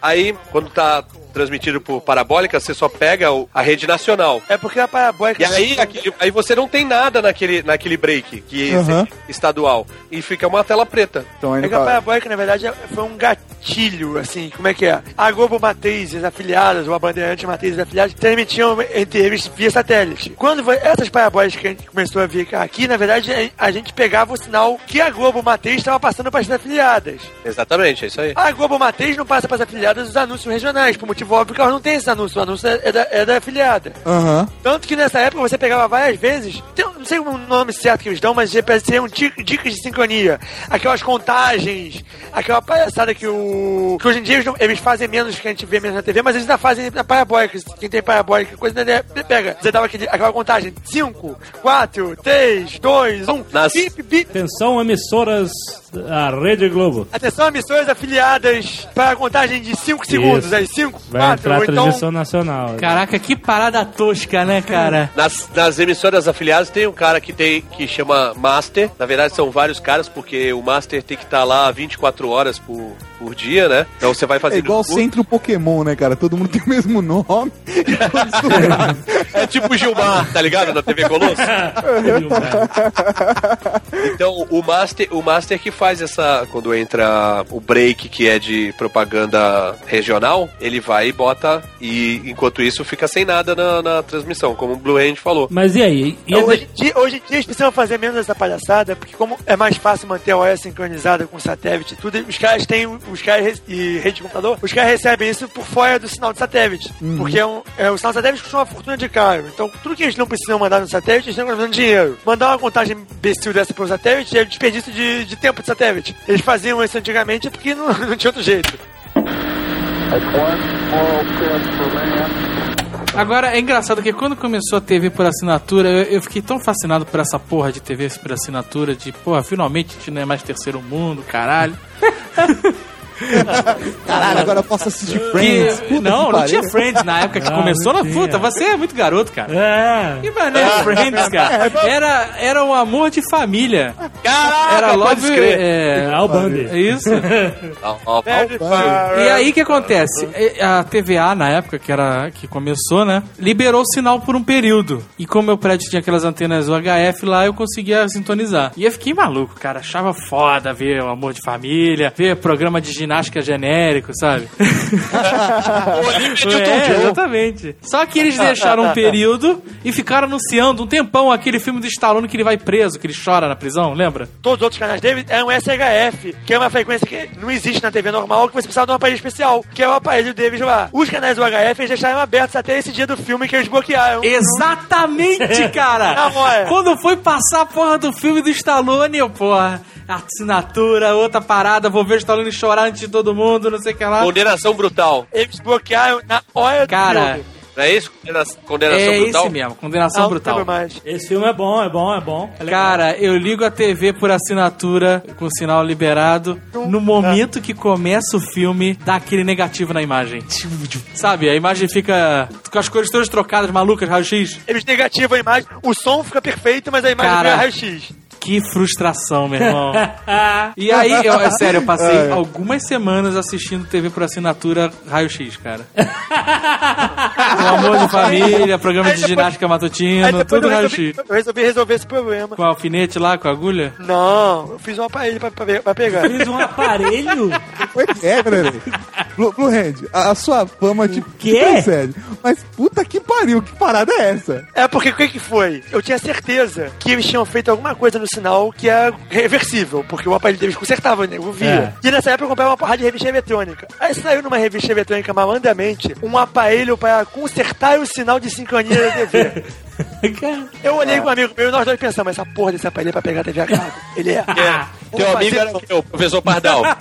Aí, quando tá transmitido por parabólica, você só pega o- a rede nacional. é porque a parabólica. E aí, aqui- aí você não tem nada naquele, naquele break, que Aham. estadual. E fica uma tela preta. Então É que a ca- parabólica, na verdade, é- foi um gatilho, assim, como é que é? A Globo Matriz, as afiliadas, ou a Bandeirante Matriz, as afiliadas, transmitiam entre eles via satélite. Quando foi- essas parabólicas que a gente começou a vir aqui, na verdade, a- a gente pegava o sinal que a Globo Matriz estava passando para as afiliadas. Exatamente, é isso aí. A Globo Matriz não passa para as afiliadas os anúncios regionais, por motivo óbvio que elas não tem esse anúncio, o anúncio é da, é da afiliada. Aham. Tanto que nessa época você pegava várias vezes, tem- não sei o nome certo que eles dão, mas seriam di- dicas de sincronia. Aquelas contagens, aquela palhaçada que o. que hoje em dia eles, não- eles fazem menos que a gente vê menos na TV, mas eles ainda fazem na parabólica. Quem tem parabólica, coisa ainda é- pega. Você dava aquele, aquela contagem: 5, 4, 3, 2, 1. Nas- Bip, bip. Atenção, emissoras da Rede Globo. Atenção, emissões afiliadas para a contagem de 5 segundos. Aí, 5, Vai 4, entrar a ou então. transmissão nacional. Caraca, que parada tosca, né, cara? Nas, nas emissoras afiliadas tem um cara que tem que chama Master. Na verdade, são vários caras, porque o Master tem que estar lá 24 horas por, por dia, né? Então você vai É fazer. igual centro Pokémon, né, cara? Todo mundo tem o mesmo nome. É tipo Gilmar, tá ligado? Na TV Colosso. Então, o Master, o Master que faz essa. Quando entra o break, que é de propaganda regional, ele vai e bota. E enquanto isso, fica sem nada na, na transmissão, como o Blue Hand falou. Mas e aí? E Então, hoje, em dia, hoje em dia eles precisam fazer menos essa palhaçada, porque como é mais fácil manter a OS sincronizada com o satélite e tudo, os caras têm os caras e rede de computador, os caras recebem isso por fora do sinal de satélite. Porque é um, é, o sinal de satélite custa uma fortuna de caro. Então, tudo que eles não precisam mandar no satélite, eles estão economizando dinheiro. Mandar uma contagem imbecil dessa pro satélite é desperdício de, de tempo de satélite. Eles faziam isso antigamente porque não, não tinha outro jeito. Agora, é engraçado que quando começou a TV por assinatura, eu, eu fiquei tão fascinado por essa porra de TV por assinatura, de, porra, finalmente a gente não é mais terceiro mundo, caralho. Caralho, agora eu posso assistir Friends. Que- Puta não, que não tinha Friends na época que Ah, começou. não tinha. puta, você é muito garoto, cara. É. Que maneiro Friends, cara. Era, era um amor de família. Caraca, Era pode Love... escrever. É, Al Bundy. é isso. Ó. E aí o que acontece? A TVA, na época que, era, que começou, né? Liberou o sinal por um período. E como meu prédio tinha aquelas antenas UHF lá, eu conseguia sintonizar. E eu fiquei maluco, cara. Achava foda ver o amor de família, ver programa de ginástica genérico, sabe? É, exatamente. Só que eles deixaram um período e ficaram anunciando um tempão aquele filme do Stallone que ele vai preso, que ele chora na prisão, lembra? Todos os outros canais dele eram SHF, que é uma frequência que não existe na TV normal, que você precisava de um aparelho especial, que é o aparelho deles lá. Os canais UHF eles deixaram abertos até esse dia do filme que eles bloquearam. Exatamente, cara! Quando foi passar a porra do filme do Stallone, eu, porra, assinatura, outra parada, vou ver o Stallone chorar antes de todo mundo, não sei o que lá. Condenação brutal. Eles bloquearam na hora Cara, do filme. Não é isso? Condena- Condenação é brutal? esse mesmo, condenação Não, brutal. não mais. Esse filme é bom, é bom, é bom. É. Cara, eu ligo a TV por assinatura com o sinal liberado. No momento que começa o filme, dá aquele negativo na imagem. Sabe? A imagem fica com as cores todas trocadas, malucas, raio-x. Eles negativam a imagem, o som fica perfeito, mas a imagem Cara. vira raio-x. Que frustração, meu irmão. E aí, eu, é sério, eu passei algumas semanas assistindo TV por assinatura Raio-X, cara. o amor de família, programa de ginástica Aí matutino, depois tudo resolvi, Raio-X. eu resolvi resolver esse problema. Com alfinete lá, com agulha? Não, eu fiz um aparelho pra, pra, pra pegar. Fez um aparelho? Foi que é. Blue, Blue Hand, a, a sua fama te, quê? te precede. Mas puta que pariu, que parada é essa? É porque o que, que foi? Eu tinha certeza que eles tinham feito alguma coisa no sinal que é reversível, porque o aparelho deles consertava, né? Eu via. E nessa época eu comprei uma porrada de revista eletrônica. Aí saiu numa revista eletrônica malandramente um aparelho para consertar o sinal de sincronia da TV. Eu olhei com um amigo meu e nós dois pensamos, essa porra desse aparelho é pra pegar a TV a cabo. Ele é. Teu amigo era o quê? O professor Pardal.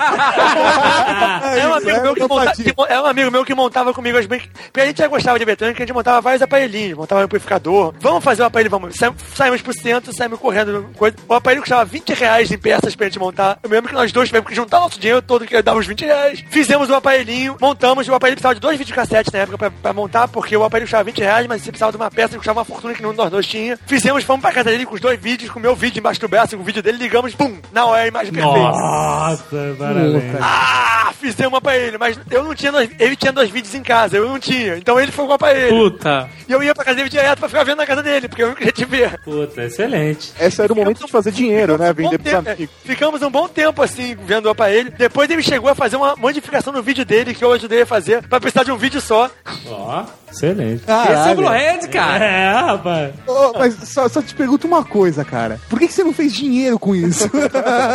É um, amigo meu que monta- é um amigo meu que montava comigo as brinquedas. Porque a gente já gostava de eletrônica, a gente montava vários aparelhinhos, montava um amplificador. Vamos fazer o aparelho, vamos. Sa- Saímos pro centro, saímos correndo. coisa. O aparelho custava 20 reais em peças pra gente montar. Eu me lembro que nós dois tivemos que juntar nosso dinheiro todo, que dava uns 20 reais. Fizemos o aparelhinho, montamos. O aparelho precisava de dois videocassetes na época pra, pra montar, porque o aparelho custava 20 reais, mas você precisava de uma peça que custava uma fortuna que nenhum de nós dois tinha. Fizemos, fomos pra casa dele com os dois vídeos, com o meu vídeo embaixo do braço, com o vídeo dele, ligamos, pum, na hora a imagem perfeita. Nossa, parabéns. Ah, fizemos uma pra ele, mas eu não tinha dois, ele tinha dois vídeos em casa, eu não tinha. Então ele foi com pra ele. Puta. E eu ia pra casa dele direto pra ficar vendo na casa dele, porque eu não queria te ver. Puta, excelente. Esse era o momento de fazer dinheiro, né? Um Vender pros amigos. é, Ficamos um bom tempo assim, vendo o aparelho. Depois ele chegou a fazer uma modificação no vídeo dele que eu ajudei a fazer, pra precisar de um vídeo só. Ó, excelente. Esse é o Caralho. Blue Hand, cara. É, rapaz. Ô, mas só, só te pergunto uma coisa, cara. Por que, que você não fez dinheiro com isso?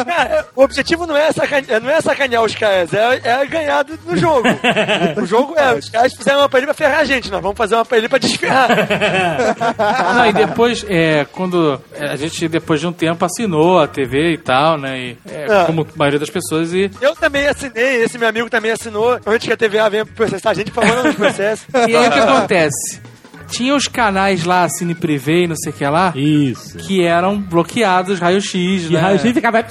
Cara, o objetivo não é, sacanear, não é sacanear os caras, é, é ganhar do- no jogo. o jogo é, os caras fizeram uma aparelho pra ferrar a gente, nós vamos fazer uma aparelho pra desferrar. Não, e depois, é, quando é, a gente, depois de um tempo, assinou a TV e tal, né? E, é, Ah. Como a maioria das pessoas, e, Eu também assinei, esse meu amigo também assinou, antes que a TVA venha processar a gente, por favor, não nos processe. e aí o que acontece? Tinha os canais lá, Cine Privé e não sei o que lá, Isso. que eram bloqueados raio-x, E né? raio-x ficava...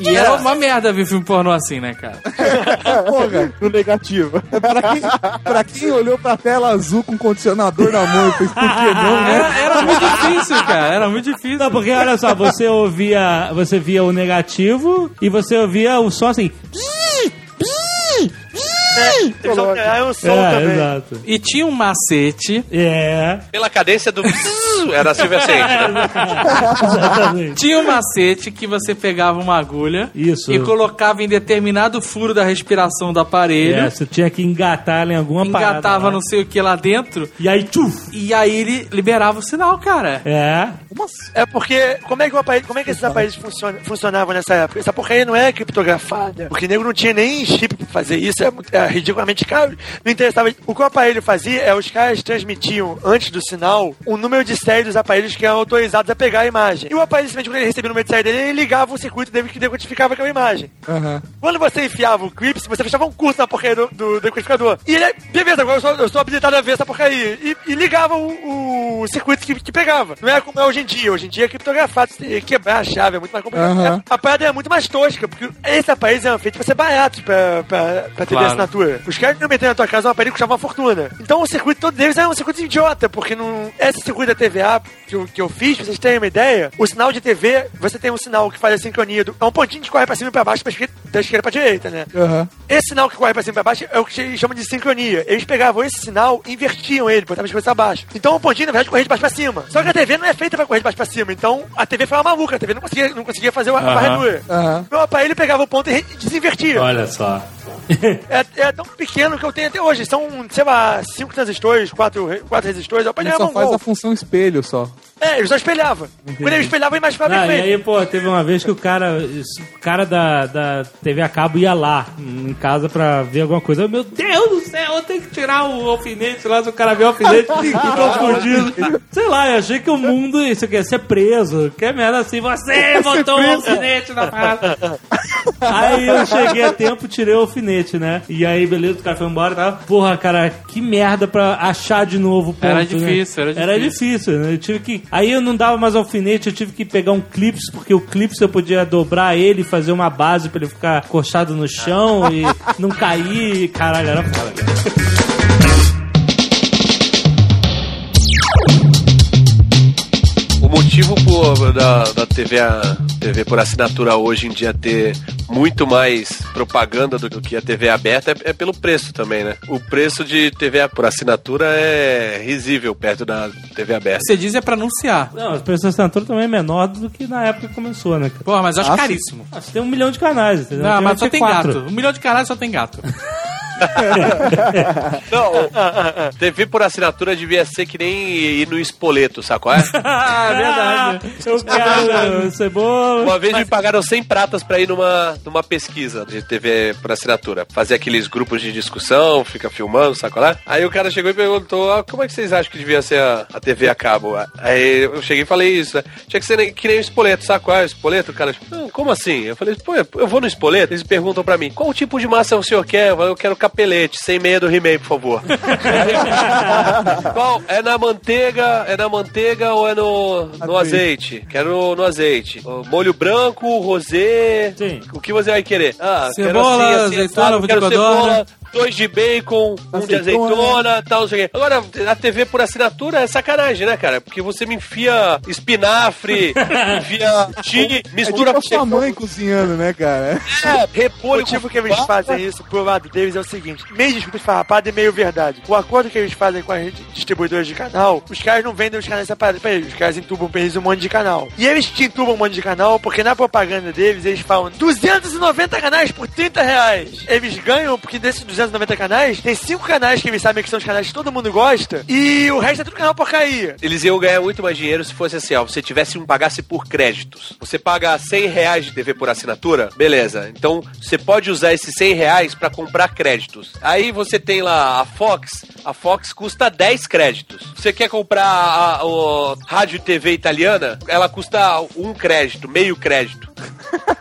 E era uma merda ver filme pornô assim, né, cara? Porra, No negativo. pra quem, pra quem olhou pra tela azul com condicionador na mão e fez por que não, né? Era, era muito difícil, cara. Era muito difícil. Não, porque olha só, você ouvia, você via o negativo e você ouvia o som assim. Um som É, também. exato. E tinha um macete. É, Pela cadência do... era a Silvia Sente, né? exatamente. Tinha um macete que você pegava uma agulha Isso. e colocava em determinado furo da respiração do aparelho. É, você tinha que engatar em alguma parada. engatava lá. não sei o que lá dentro. E aí, tchuf! E aí ele liberava o sinal, cara. É. É porque, como é que o aparelho, como é que esses aparelhos funciona- funcionavam nessa época? Essa porcaria não é criptografada. Porque nego não tinha nem chip pra fazer isso, é, muito- é ridiculamente caro. Não interessava. O que o aparelho fazia é os caras transmitiam, antes do sinal, o número de série dos aparelhos que eram autorizados a pegar a imagem. E o aparelho, simplesmente, quando ele recebia o número de série dele, ele ligava o circuito dele que decodificava aquela imagem. Aham. Quando você enfiava o clips, você fechava um curso na porcaria do, do decodificador. E ele, beleza, agora eu sou, eu sou habilitado a ver essa porcaria. E, e ligava o, o circuito que, que pegava. Não é como é hoje em dia. Hoje em dia é criptografado, você tem que quebrar a chave, é muito mais complicado. Aham. A parada é muito mais tosca, porque esses aparelhos eram feitos pra ser baratos pra, pra, pra ter Claro. Os caras que não meteram na tua casa um aparelho que custava uma fortuna. Então o circuito todo deles era um circuito idiota, porque não. Esse circuito da TVA que eu, que eu fiz, pra vocês terem uma ideia, o sinal de TV, você tem um sinal que faz a sincronia do. É um pontinho que corre pra cima e pra baixo, pra esquerda, da esquerda pra direita, né? Aham. Esse sinal que corre pra cima e pra baixo é o que eles chamam de sincronia. Eles pegavam esse sinal e invertiam ele, botavam de cabeça abaixo. Então o pontinho, na verdade, corria de baixo pra cima. Só que a TV não é feita pra correr de baixo pra cima. Então a TV foi uma maluca, a TV não conseguia, não conseguia fazer a Aham. varredura. Aham. Meu aparelho pegava o ponto e desinvertia. Olha só. É, é tão pequeno que eu tenho até hoje. São, sei lá, cinco transistores, quatro, quatro resistores. Ele só faz a função espelho só. É, ele só espelhava. Quando ele espelhava, a imagem ficava Não, e aí, pô, teve uma vez que o cara, o cara da, da TV a cabo ia lá em casa pra ver alguma coisa. Eu, Meu Deus do céu, eu tenho que tirar o alfinete lá, se o cara vê o alfinete, ficou fugido. Sei lá, eu achei que o mundo, isso aqui ia ser preso. Que merda assim, você botou o alfinete na parada. Aí eu cheguei a tempo, tirei o alfinete, né? E aí, beleza, o cara foi embora e tal. Porra, cara, que merda pra achar de novo o ponto, Era né? difícil, era Era difícil. difícil, né? Eu tive que. Aí eu não dava mais alfinete, eu tive que pegar um clips, porque o clips eu podia dobrar ele e fazer uma base pra ele ficar coxado no chão e não cair. Caralho, era foda. Motivo motivo por, da, da TV, a, TV por assinatura hoje em dia ter muito mais propaganda do que a TV aberta é, é pelo preço também, né? O preço de TV por assinatura é risível perto da TV aberta. Você diz é pra anunciar. Não, o preço da assinatura também é menor do que na época que começou, né? Porra, mas eu acho Ah, caríssimo. Ah, você tem um milhão de canais, entendeu? Não, mas só tem quatro. gato. Um milhão de canais só tem gato. Não, TV por assinatura devia ser que nem ir no espoleto, sabe qual é? ah, Ah, eu quero cebola. Uma vez me pagaram 100 pratas pra ir numa, numa pesquisa de TV por assinatura. Fazer aqueles grupos de discussão, fica filmando, sabe qual é? Aí o cara chegou e perguntou: ah, como é que vocês acham que devia ser a, a TV a cabo? Aí eu cheguei e falei isso, né? Tinha que ser nem- que nem o espoleto, sabe qual é o espoleto? O cara, "Não, como assim? Eu falei, pô, eu vou no espoleto, eles perguntam pra mim, qual tipo de massa o senhor quer? Eu quero capelete, sem meia do He-Man, por favor. Qual? É na manteiga, é na manteiga ou é no, no azeite? Quero no azeite. Molho branco, rosé. Sim. O que você vai querer? Ah, Cebola, azeitona, assado, quero codorna. cebola, dois de bacon, um de Azeitona. tal, não sei o quê. Agora, a TV por assinatura é sacanagem, né, cara? Porque você me enfia espinafre, enfia chile, É mistura tipo a sua mãe cozinhando, né, cara? é, O repolho motivo com que eles fazem isso pro lado deles é o seguinte: meio desculpa esfarrapada e meio verdade. O acordo que eles fazem com as distribuidoras de canal, os caras não vendem os canais separados pra eles, os caras entubam pra eles um monte de canal. E eles te entubam um monte de canal porque na propaganda deles eles falam 290 canais por 30 reais. Eles ganham porque desses 290 canais, tem 5 canais que eles sabem que são os canais que todo mundo gosta e o resto é tudo canal porcaria. Eles iam ganhar muito mais dinheiro se fosse assim, ó, você tivesse um pagasse por créditos. Você paga 100 reais de TV por assinatura, beleza. Então você pode usar esses 100 reais pra comprar créditos. Aí você tem lá a Fox, a Fox custa 10 créditos. Você quer comprar a, a- o rádio e TV italiana, ela custa um crédito, meio crédito.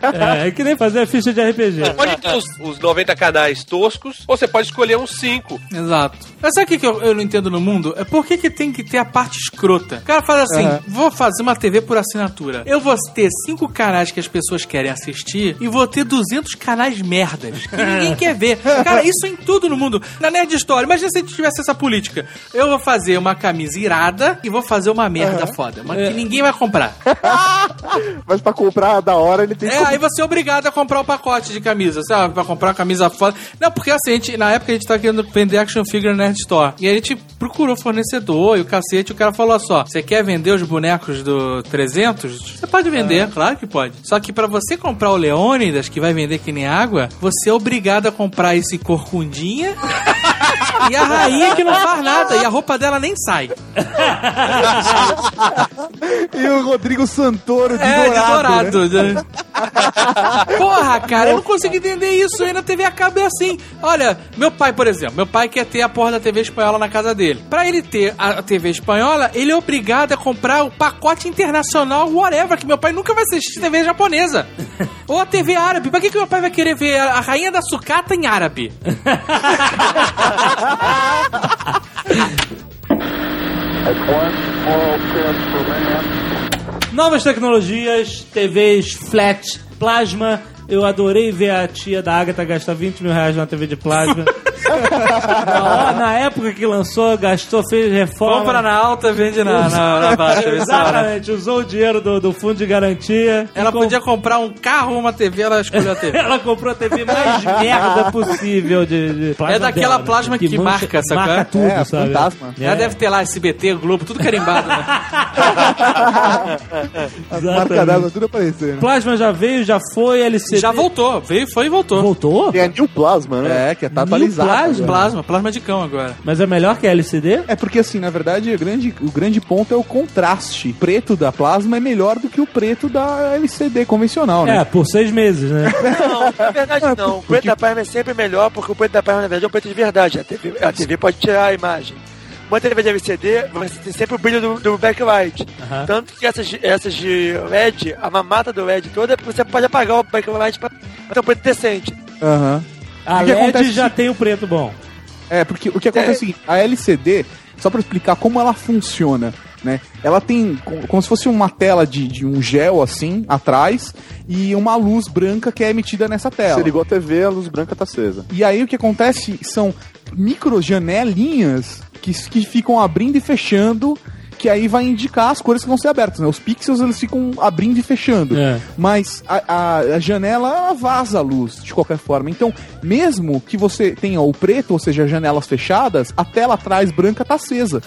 É, é que nem fazer a ficha de RPG. Você pode ter os, os 90 canais toscos, ou você pode escolher uns 5. Exato. Mas sabe o que, que eu, eu não entendo no mundo? É por que, que tem que ter a parte escrota? O cara fala assim: vou fazer uma TV por assinatura. Eu vou ter cinco canais que as pessoas querem assistir e vou ter 200 canais merdas que ninguém quer ver. Cara, isso em tudo no mundo. Na Nerd Story, imagina se a gente tivesse essa política. Eu vou fazer uma camisa irada e vou fazer uma merda foda, mas que ninguém vai comprar. Mas pra comprar da hora ele tem É, aí você é obrigado a comprar o pacote de camisa, sabe? Pra comprar uma camisa foda. Não, porque assim, a gente, na época a gente tá querendo vender action figure na Nerd Store. E aí a gente procurou fornecedor e o cacete. O cara falou só: você quer vender os bonecos do 300? Você pode vender, claro que pode. Só que pra você comprar o Leônidas, que vai vender que nem água, você é obrigado a comprar esse corcundinha. E a rainha que não faz nada, e a roupa dela nem sai. E o Rodrigo Santoro de É, dourado. de dourado. né? Porra, cara, eu não consigo entender isso. Aí na TV a cabo é assim. Olha, meu pai, por exemplo, meu pai quer ter a porra da TV espanhola na casa dele. Pra ele ter a TV espanhola, ele é obrigado a comprar o pacote internacional, whatever, que meu pai nunca vai assistir TV japonesa. Ou a TV árabe. Pra que, que meu pai vai querer ver a rainha da sucata em árabe? Novas tecnologias, TVs flat, plasma. Eu adorei ver a tia da Agatha gastar 20 mil reais numa TV de plasma. Na época que lançou, gastou, fez reforma. Compra na alta, vende na, na, na baixa. ela- Exatamente, usou o dinheiro do, do fundo de garantia. Ela podia comprar um carro ou uma TV, ela escolheu a TV. Ela comprou a TV mais merda possível de, de plasma É daquela dela, plasma que marca, sabe qual é? Marca tudo, É, sabe? fantasma. É, Ela deve ter lá SBT, Globo, tudo carimbado, né? As marcas d'água tudo aparecendo. Plasma já veio, já foi, LCD. Já voltou, veio, foi e voltou. Voltou? Tem a New Plasma, né? É, que tá atualizado. plasma? Plasma, plasma de cão agora. Mas é melhor que LCD? É porque assim, na verdade, o grande, o grande ponto é o contraste. O preto da plasma é melhor do que o preto da LCD convencional, É, né? por seis meses, né? Não, na verdade não. O preto da Palma é sempre melhor porque o preto da Palma, na verdade, é o preto de verdade. A TV, a TV pode tirar a imagem. Uma TV de LCD, você tem sempre o brilho do, do backlight. Aham. Tanto que essas, essas de LED, a mamata do LED toda, você pode apagar o backlight pra, pra ter um preto decente. Aham. A O que LED acontece já se- tem o preto bom. É, porque o que acontece é o seguinte, a LCD, só pra explicar como ela funciona, né? Ela tem co- como se fosse uma tela de, de um gel assim, atrás, e uma luz branca que é emitida nessa tela. Você ligou a TV, a luz branca tá acesa. E aí o que acontece são micro janelinhas que, que ficam abrindo e fechando que aí vai indicar as cores que vão ser abertas, né? Os pixels eles ficam abrindo e fechando. É. Mas a, a- a janela ela vaza a luz de qualquer forma. Então, mesmo que você tenha o preto, ou seja, janelas fechadas, a tela atrás branca tá acesa.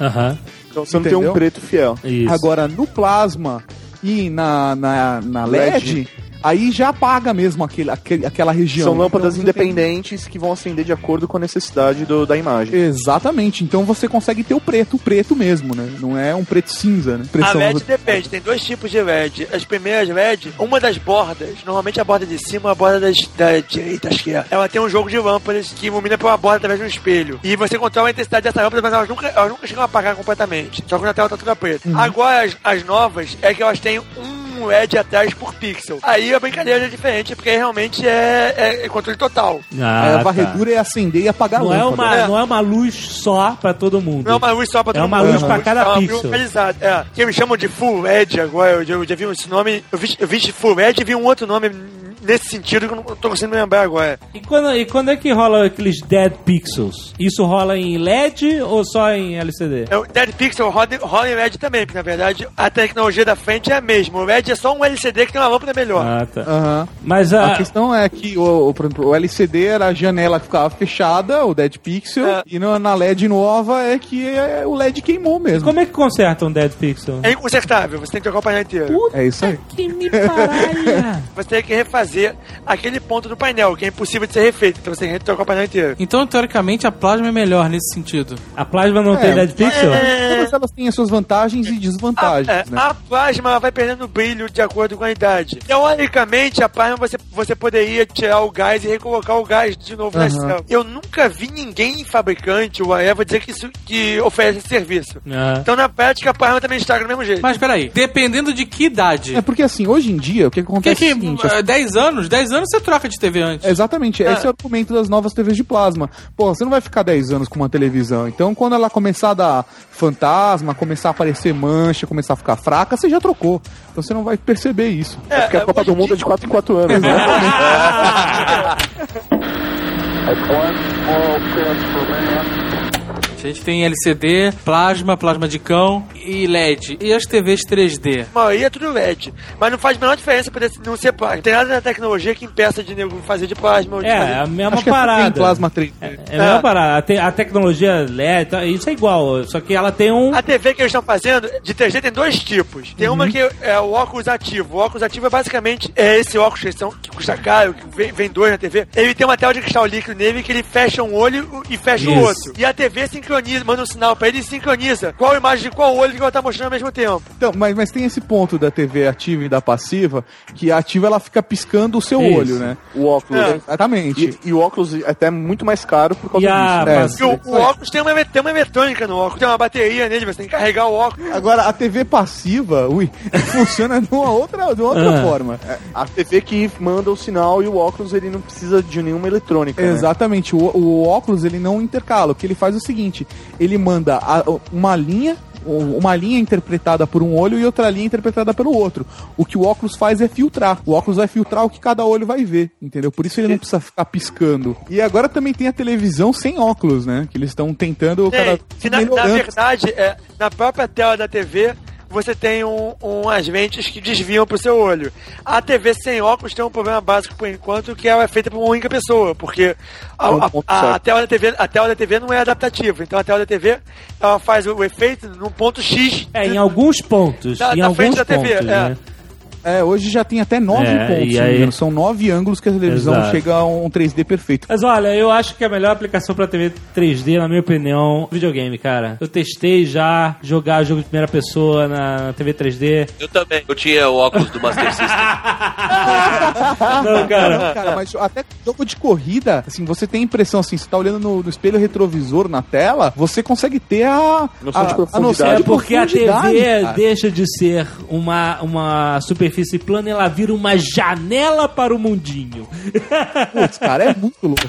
Então você não tem um Entendeu? preto fiel. Isso. Agora, no plasma e na, na, na LED, LED. Aí já apaga mesmo aquele, aquele, aquela região. São lâmpadas Então, você tem- independentes que vão acender de acordo com a necessidade do- da imagem. Exatamente. Então você consegue ter o preto, o preto mesmo, né? Não é um preto cinza, né? A Pressão- LED depende, tem dois tipos de LED. As primeiras LED, uma das bordas, normalmente a borda de cima, a borda das, da direita, acho que é. Ela tem um jogo de lâmpadas que ilumina pela borda através de um espelho. E você controla a intensidade dessa lâmpada, mas elas nunca, elas nunca chegam a apagar completamente. Só quando a tela tá toda preta. Agora, as, as novas é que elas têm um LED atrás por pixel. Aí a brincadeira é diferente, porque realmente é, é- é controle total. Ah, Aí a tá. varredura é acender e apagar Não a é, lâmpada. uma, É. não é uma luz só pra todo mundo. Não é uma luz só pra É todo uma mundo, luz pra cada é uma luz pixel. É, que eles chamam de Full LED agora, eu já, eu já vi esse nome, eu vi, eu vi Full LED e vi um outro nome nesse sentido que eu não tô conseguindo me lembrar agora. E quando, e quando é que rola aqueles dead pixels? Isso rola em LED ou só em LCD? É, O Dead Pixel roda, rola em LED também, porque na verdade a tecnologia da frente é a mesma. O LED é só um LCD que tem uma lâmpada melhor. Ah, tá. Aham. Mas A a. questão é que o, o, por exemplo, o LCD era a janela que ficava fechada, o Dead Pixel, É. e no- na LED nova é que é, o LED queimou mesmo. Como é que conserta um dead pixel? É inconsertável, você tem que trocar o painel inteiro. É isso aí. Que me paralha! Você tem que refazer aquele ponto do painel, que é impossível de ser refeito, então você tem que trocar o painel inteiro. Então, teoricamente, a plasma é melhor nesse sentido. A plasma não tem É, dead pixel? Todas elas têm as suas vantagens e desvantagens, A, é, né? a plasma vai perdendo brilho de acordo com a idade. Teoricamente, a plasma você, você poderia tirar o gás e recolocar o gás de novo na Aham. célula. Eu nunca vi ninguém fabricante ou a Eva dizer que isso que oferece esse serviço. Ah. Então, na prática, a plasma também estraga do mesmo jeito. Mas peraí, dependendo de que idade. É porque assim, hoje em dia, o que acontece é que, o seguinte, eh, 10 anos? 10 anos você troca de TV antes. Exatamente, Ah. esse é o argumento das novas TVs de plasma. Pô, você não vai ficar 10 anos com uma televisão. Então, quando ela começar a dar fantasma, começar a aparecer mancha, começar a ficar fraca, você já trocou. Então você não vai perceber isso. É, Porque a Copa hoje do Mundo é de 4 em 4 anos, né? That's one small step for man. A gente tem LCD, plasma, plasma de cão e LED. E as TVs 3D? A maioria é tudo LED. Mas não faz a menor diferença poder não ser plasma. Tem nada na tecnologia que impeça de nego fazer de plasma ou de É, fazer... é a mesma Acho que é parada. tem plasma 3D. É, é a mesma É. parada. A, te- a tecnologia LED, tá, isso é igual, só que ela tem um. A TV que eles estão fazendo de 3D tem dois tipos. Tem Uhum. uma que é o óculos ativo. O óculos ativo é basicamente é esse óculos que, são, que custa caro, que vem, vem dois na TV. Ele tem uma tela de cristal líquido nele que ele fecha um olho e fecha o Isso. outro. E a TV sincroniza, manda um sinal pra ele e sincroniza qual imagem de qual olho que ela tá mostrando ao mesmo tempo. Então, mas, mas tem esse ponto da TV ativa e da passiva, que a ativa ela fica piscando o seu Isso. olho, né? O óculos. É. Exatamente. E, e o óculos é até muito mais caro por causa E a disso. É. Porque o, o óculos tem uma, tem uma eletrônica no óculos, tem uma bateria nele, você tem que carregar o óculos. Agora, a TV passiva, ui, funciona de uma outra, de uma outra Ah. forma. A TV que manda o sinal e o óculos ele não precisa de nenhuma eletrônica. né? Exatamente, o, o óculos ele não intercala. O que ele faz é o seguinte: ele manda a- uma linha, uma linha interpretada por um olho e outra linha interpretada pelo outro. O que o óculos faz é filtrar. O óculos vai filtrar o que cada olho vai ver, entendeu? Por isso ele não precisa ficar piscando. E agora também tem a televisão sem óculos, né? Que eles estão tentando cada que na, na verdade, é, na própria tela da TV, você tem um, umas lentes que desviam pro seu olho. A TV sem óculos tem um problema básico por enquanto, que ela é feita por uma única pessoa, porque a, um a- a certo. tela da TV, a tela da TV não é adaptativa. Então a tela da TV ela faz o efeito num ponto X. É, em alguns pontos. Da- em da alguns frente da TV, pontos, é. né? É, hoje já tem até nove É, pontos, e não aí-. São nove ângulos que a televisão Exato. chega a um 3D perfeito. Mas olha, eu acho que a melhor aplicação pra TV 3D, na minha opinião, é videogame, cara. Eu testei já jogar jogo de primeira pessoa na TV 3D. Eu também. Eu tinha o óculos do Master System. Não, cara. Cara, mas até jogo de corrida, assim, você tem a impressão, assim, você tá olhando no, no espelho retrovisor na tela, você consegue ter a, Noção a, de a profundidade. noção É de porque a TV cara. deixa de ser uma, uma superfície plana e ela vira uma janela para o mundinho. Putz, cara, é muito louco.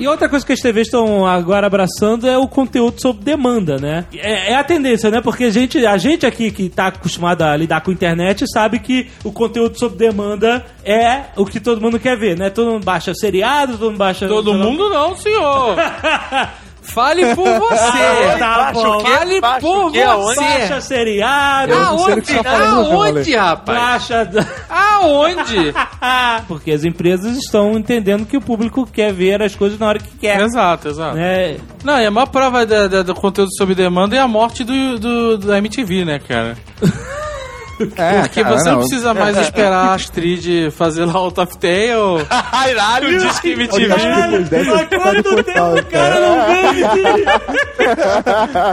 E outra coisa que as TVs estão agora abraçando é o conteúdo sob demanda, né? É, é a tendência, né? Porque a gente, a gente aqui que tá acostumado a lidar com a internet sabe que o conteúdo sob demanda é o que todo mundo quer ver, né? Todo mundo baixa seriado, todo mundo baixa... Todo mundo não, senhor. Fale por você. Tá bom. quê? Fale Baixa por quê? Aonde? você. Baixa seriado. Que Aonde? tá Aonde, rapaz? Baixa. Aonde? Porque as empresas estão entendendo que o público quer ver as coisas na hora que quer. exato, exato. né? Não, e a maior prova da- da- do conteúdo sob demanda é a morte do, do- da MTV, né, cara? É, Porque cara, você não não. precisa mais esperar a Astrid fazer lá o Top Tail. Caralho! O que tá quando de do portal, tempo o cara não vende.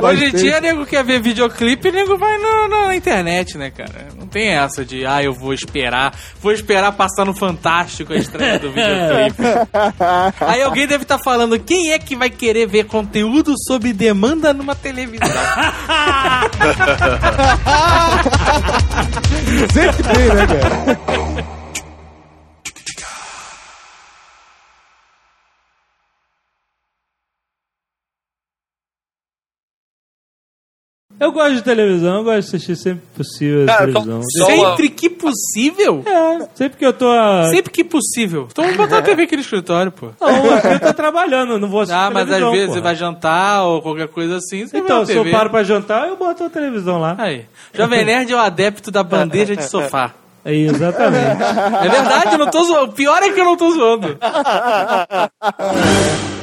Hoje em dia, nego quer ver videoclipe, nego vai no- no- na internet, né, cara? Não tem essa de, ah, eu vou esperar, vou esperar passar no Fantástico a estreia do videoclipe. Aí alguém deve estar falando, quem é que vai querer ver conteúdo sob demanda numa televisão? Sempre tem, né, cara? Eu gosto de televisão, eu gosto de assistir sempre que possível a Cara, televisão. então- Só uma- Sempre que possível? É, sempre que eu tô. a- Sempre que possível. Então vamos botar a TV aqui no escritório, pô. Não, aqui eu tô trabalhando, não vou assistir. Ah, mas às vezes porra. você vai jantar ou qualquer coisa assim, você Então, se eu paro pra jantar, eu boto a televisão lá. Aí. Jovem Nerd é o adepto da bandeja de sofá. É, exatamente. É verdade, eu não tô zoando. O pior é que eu não tô zoando.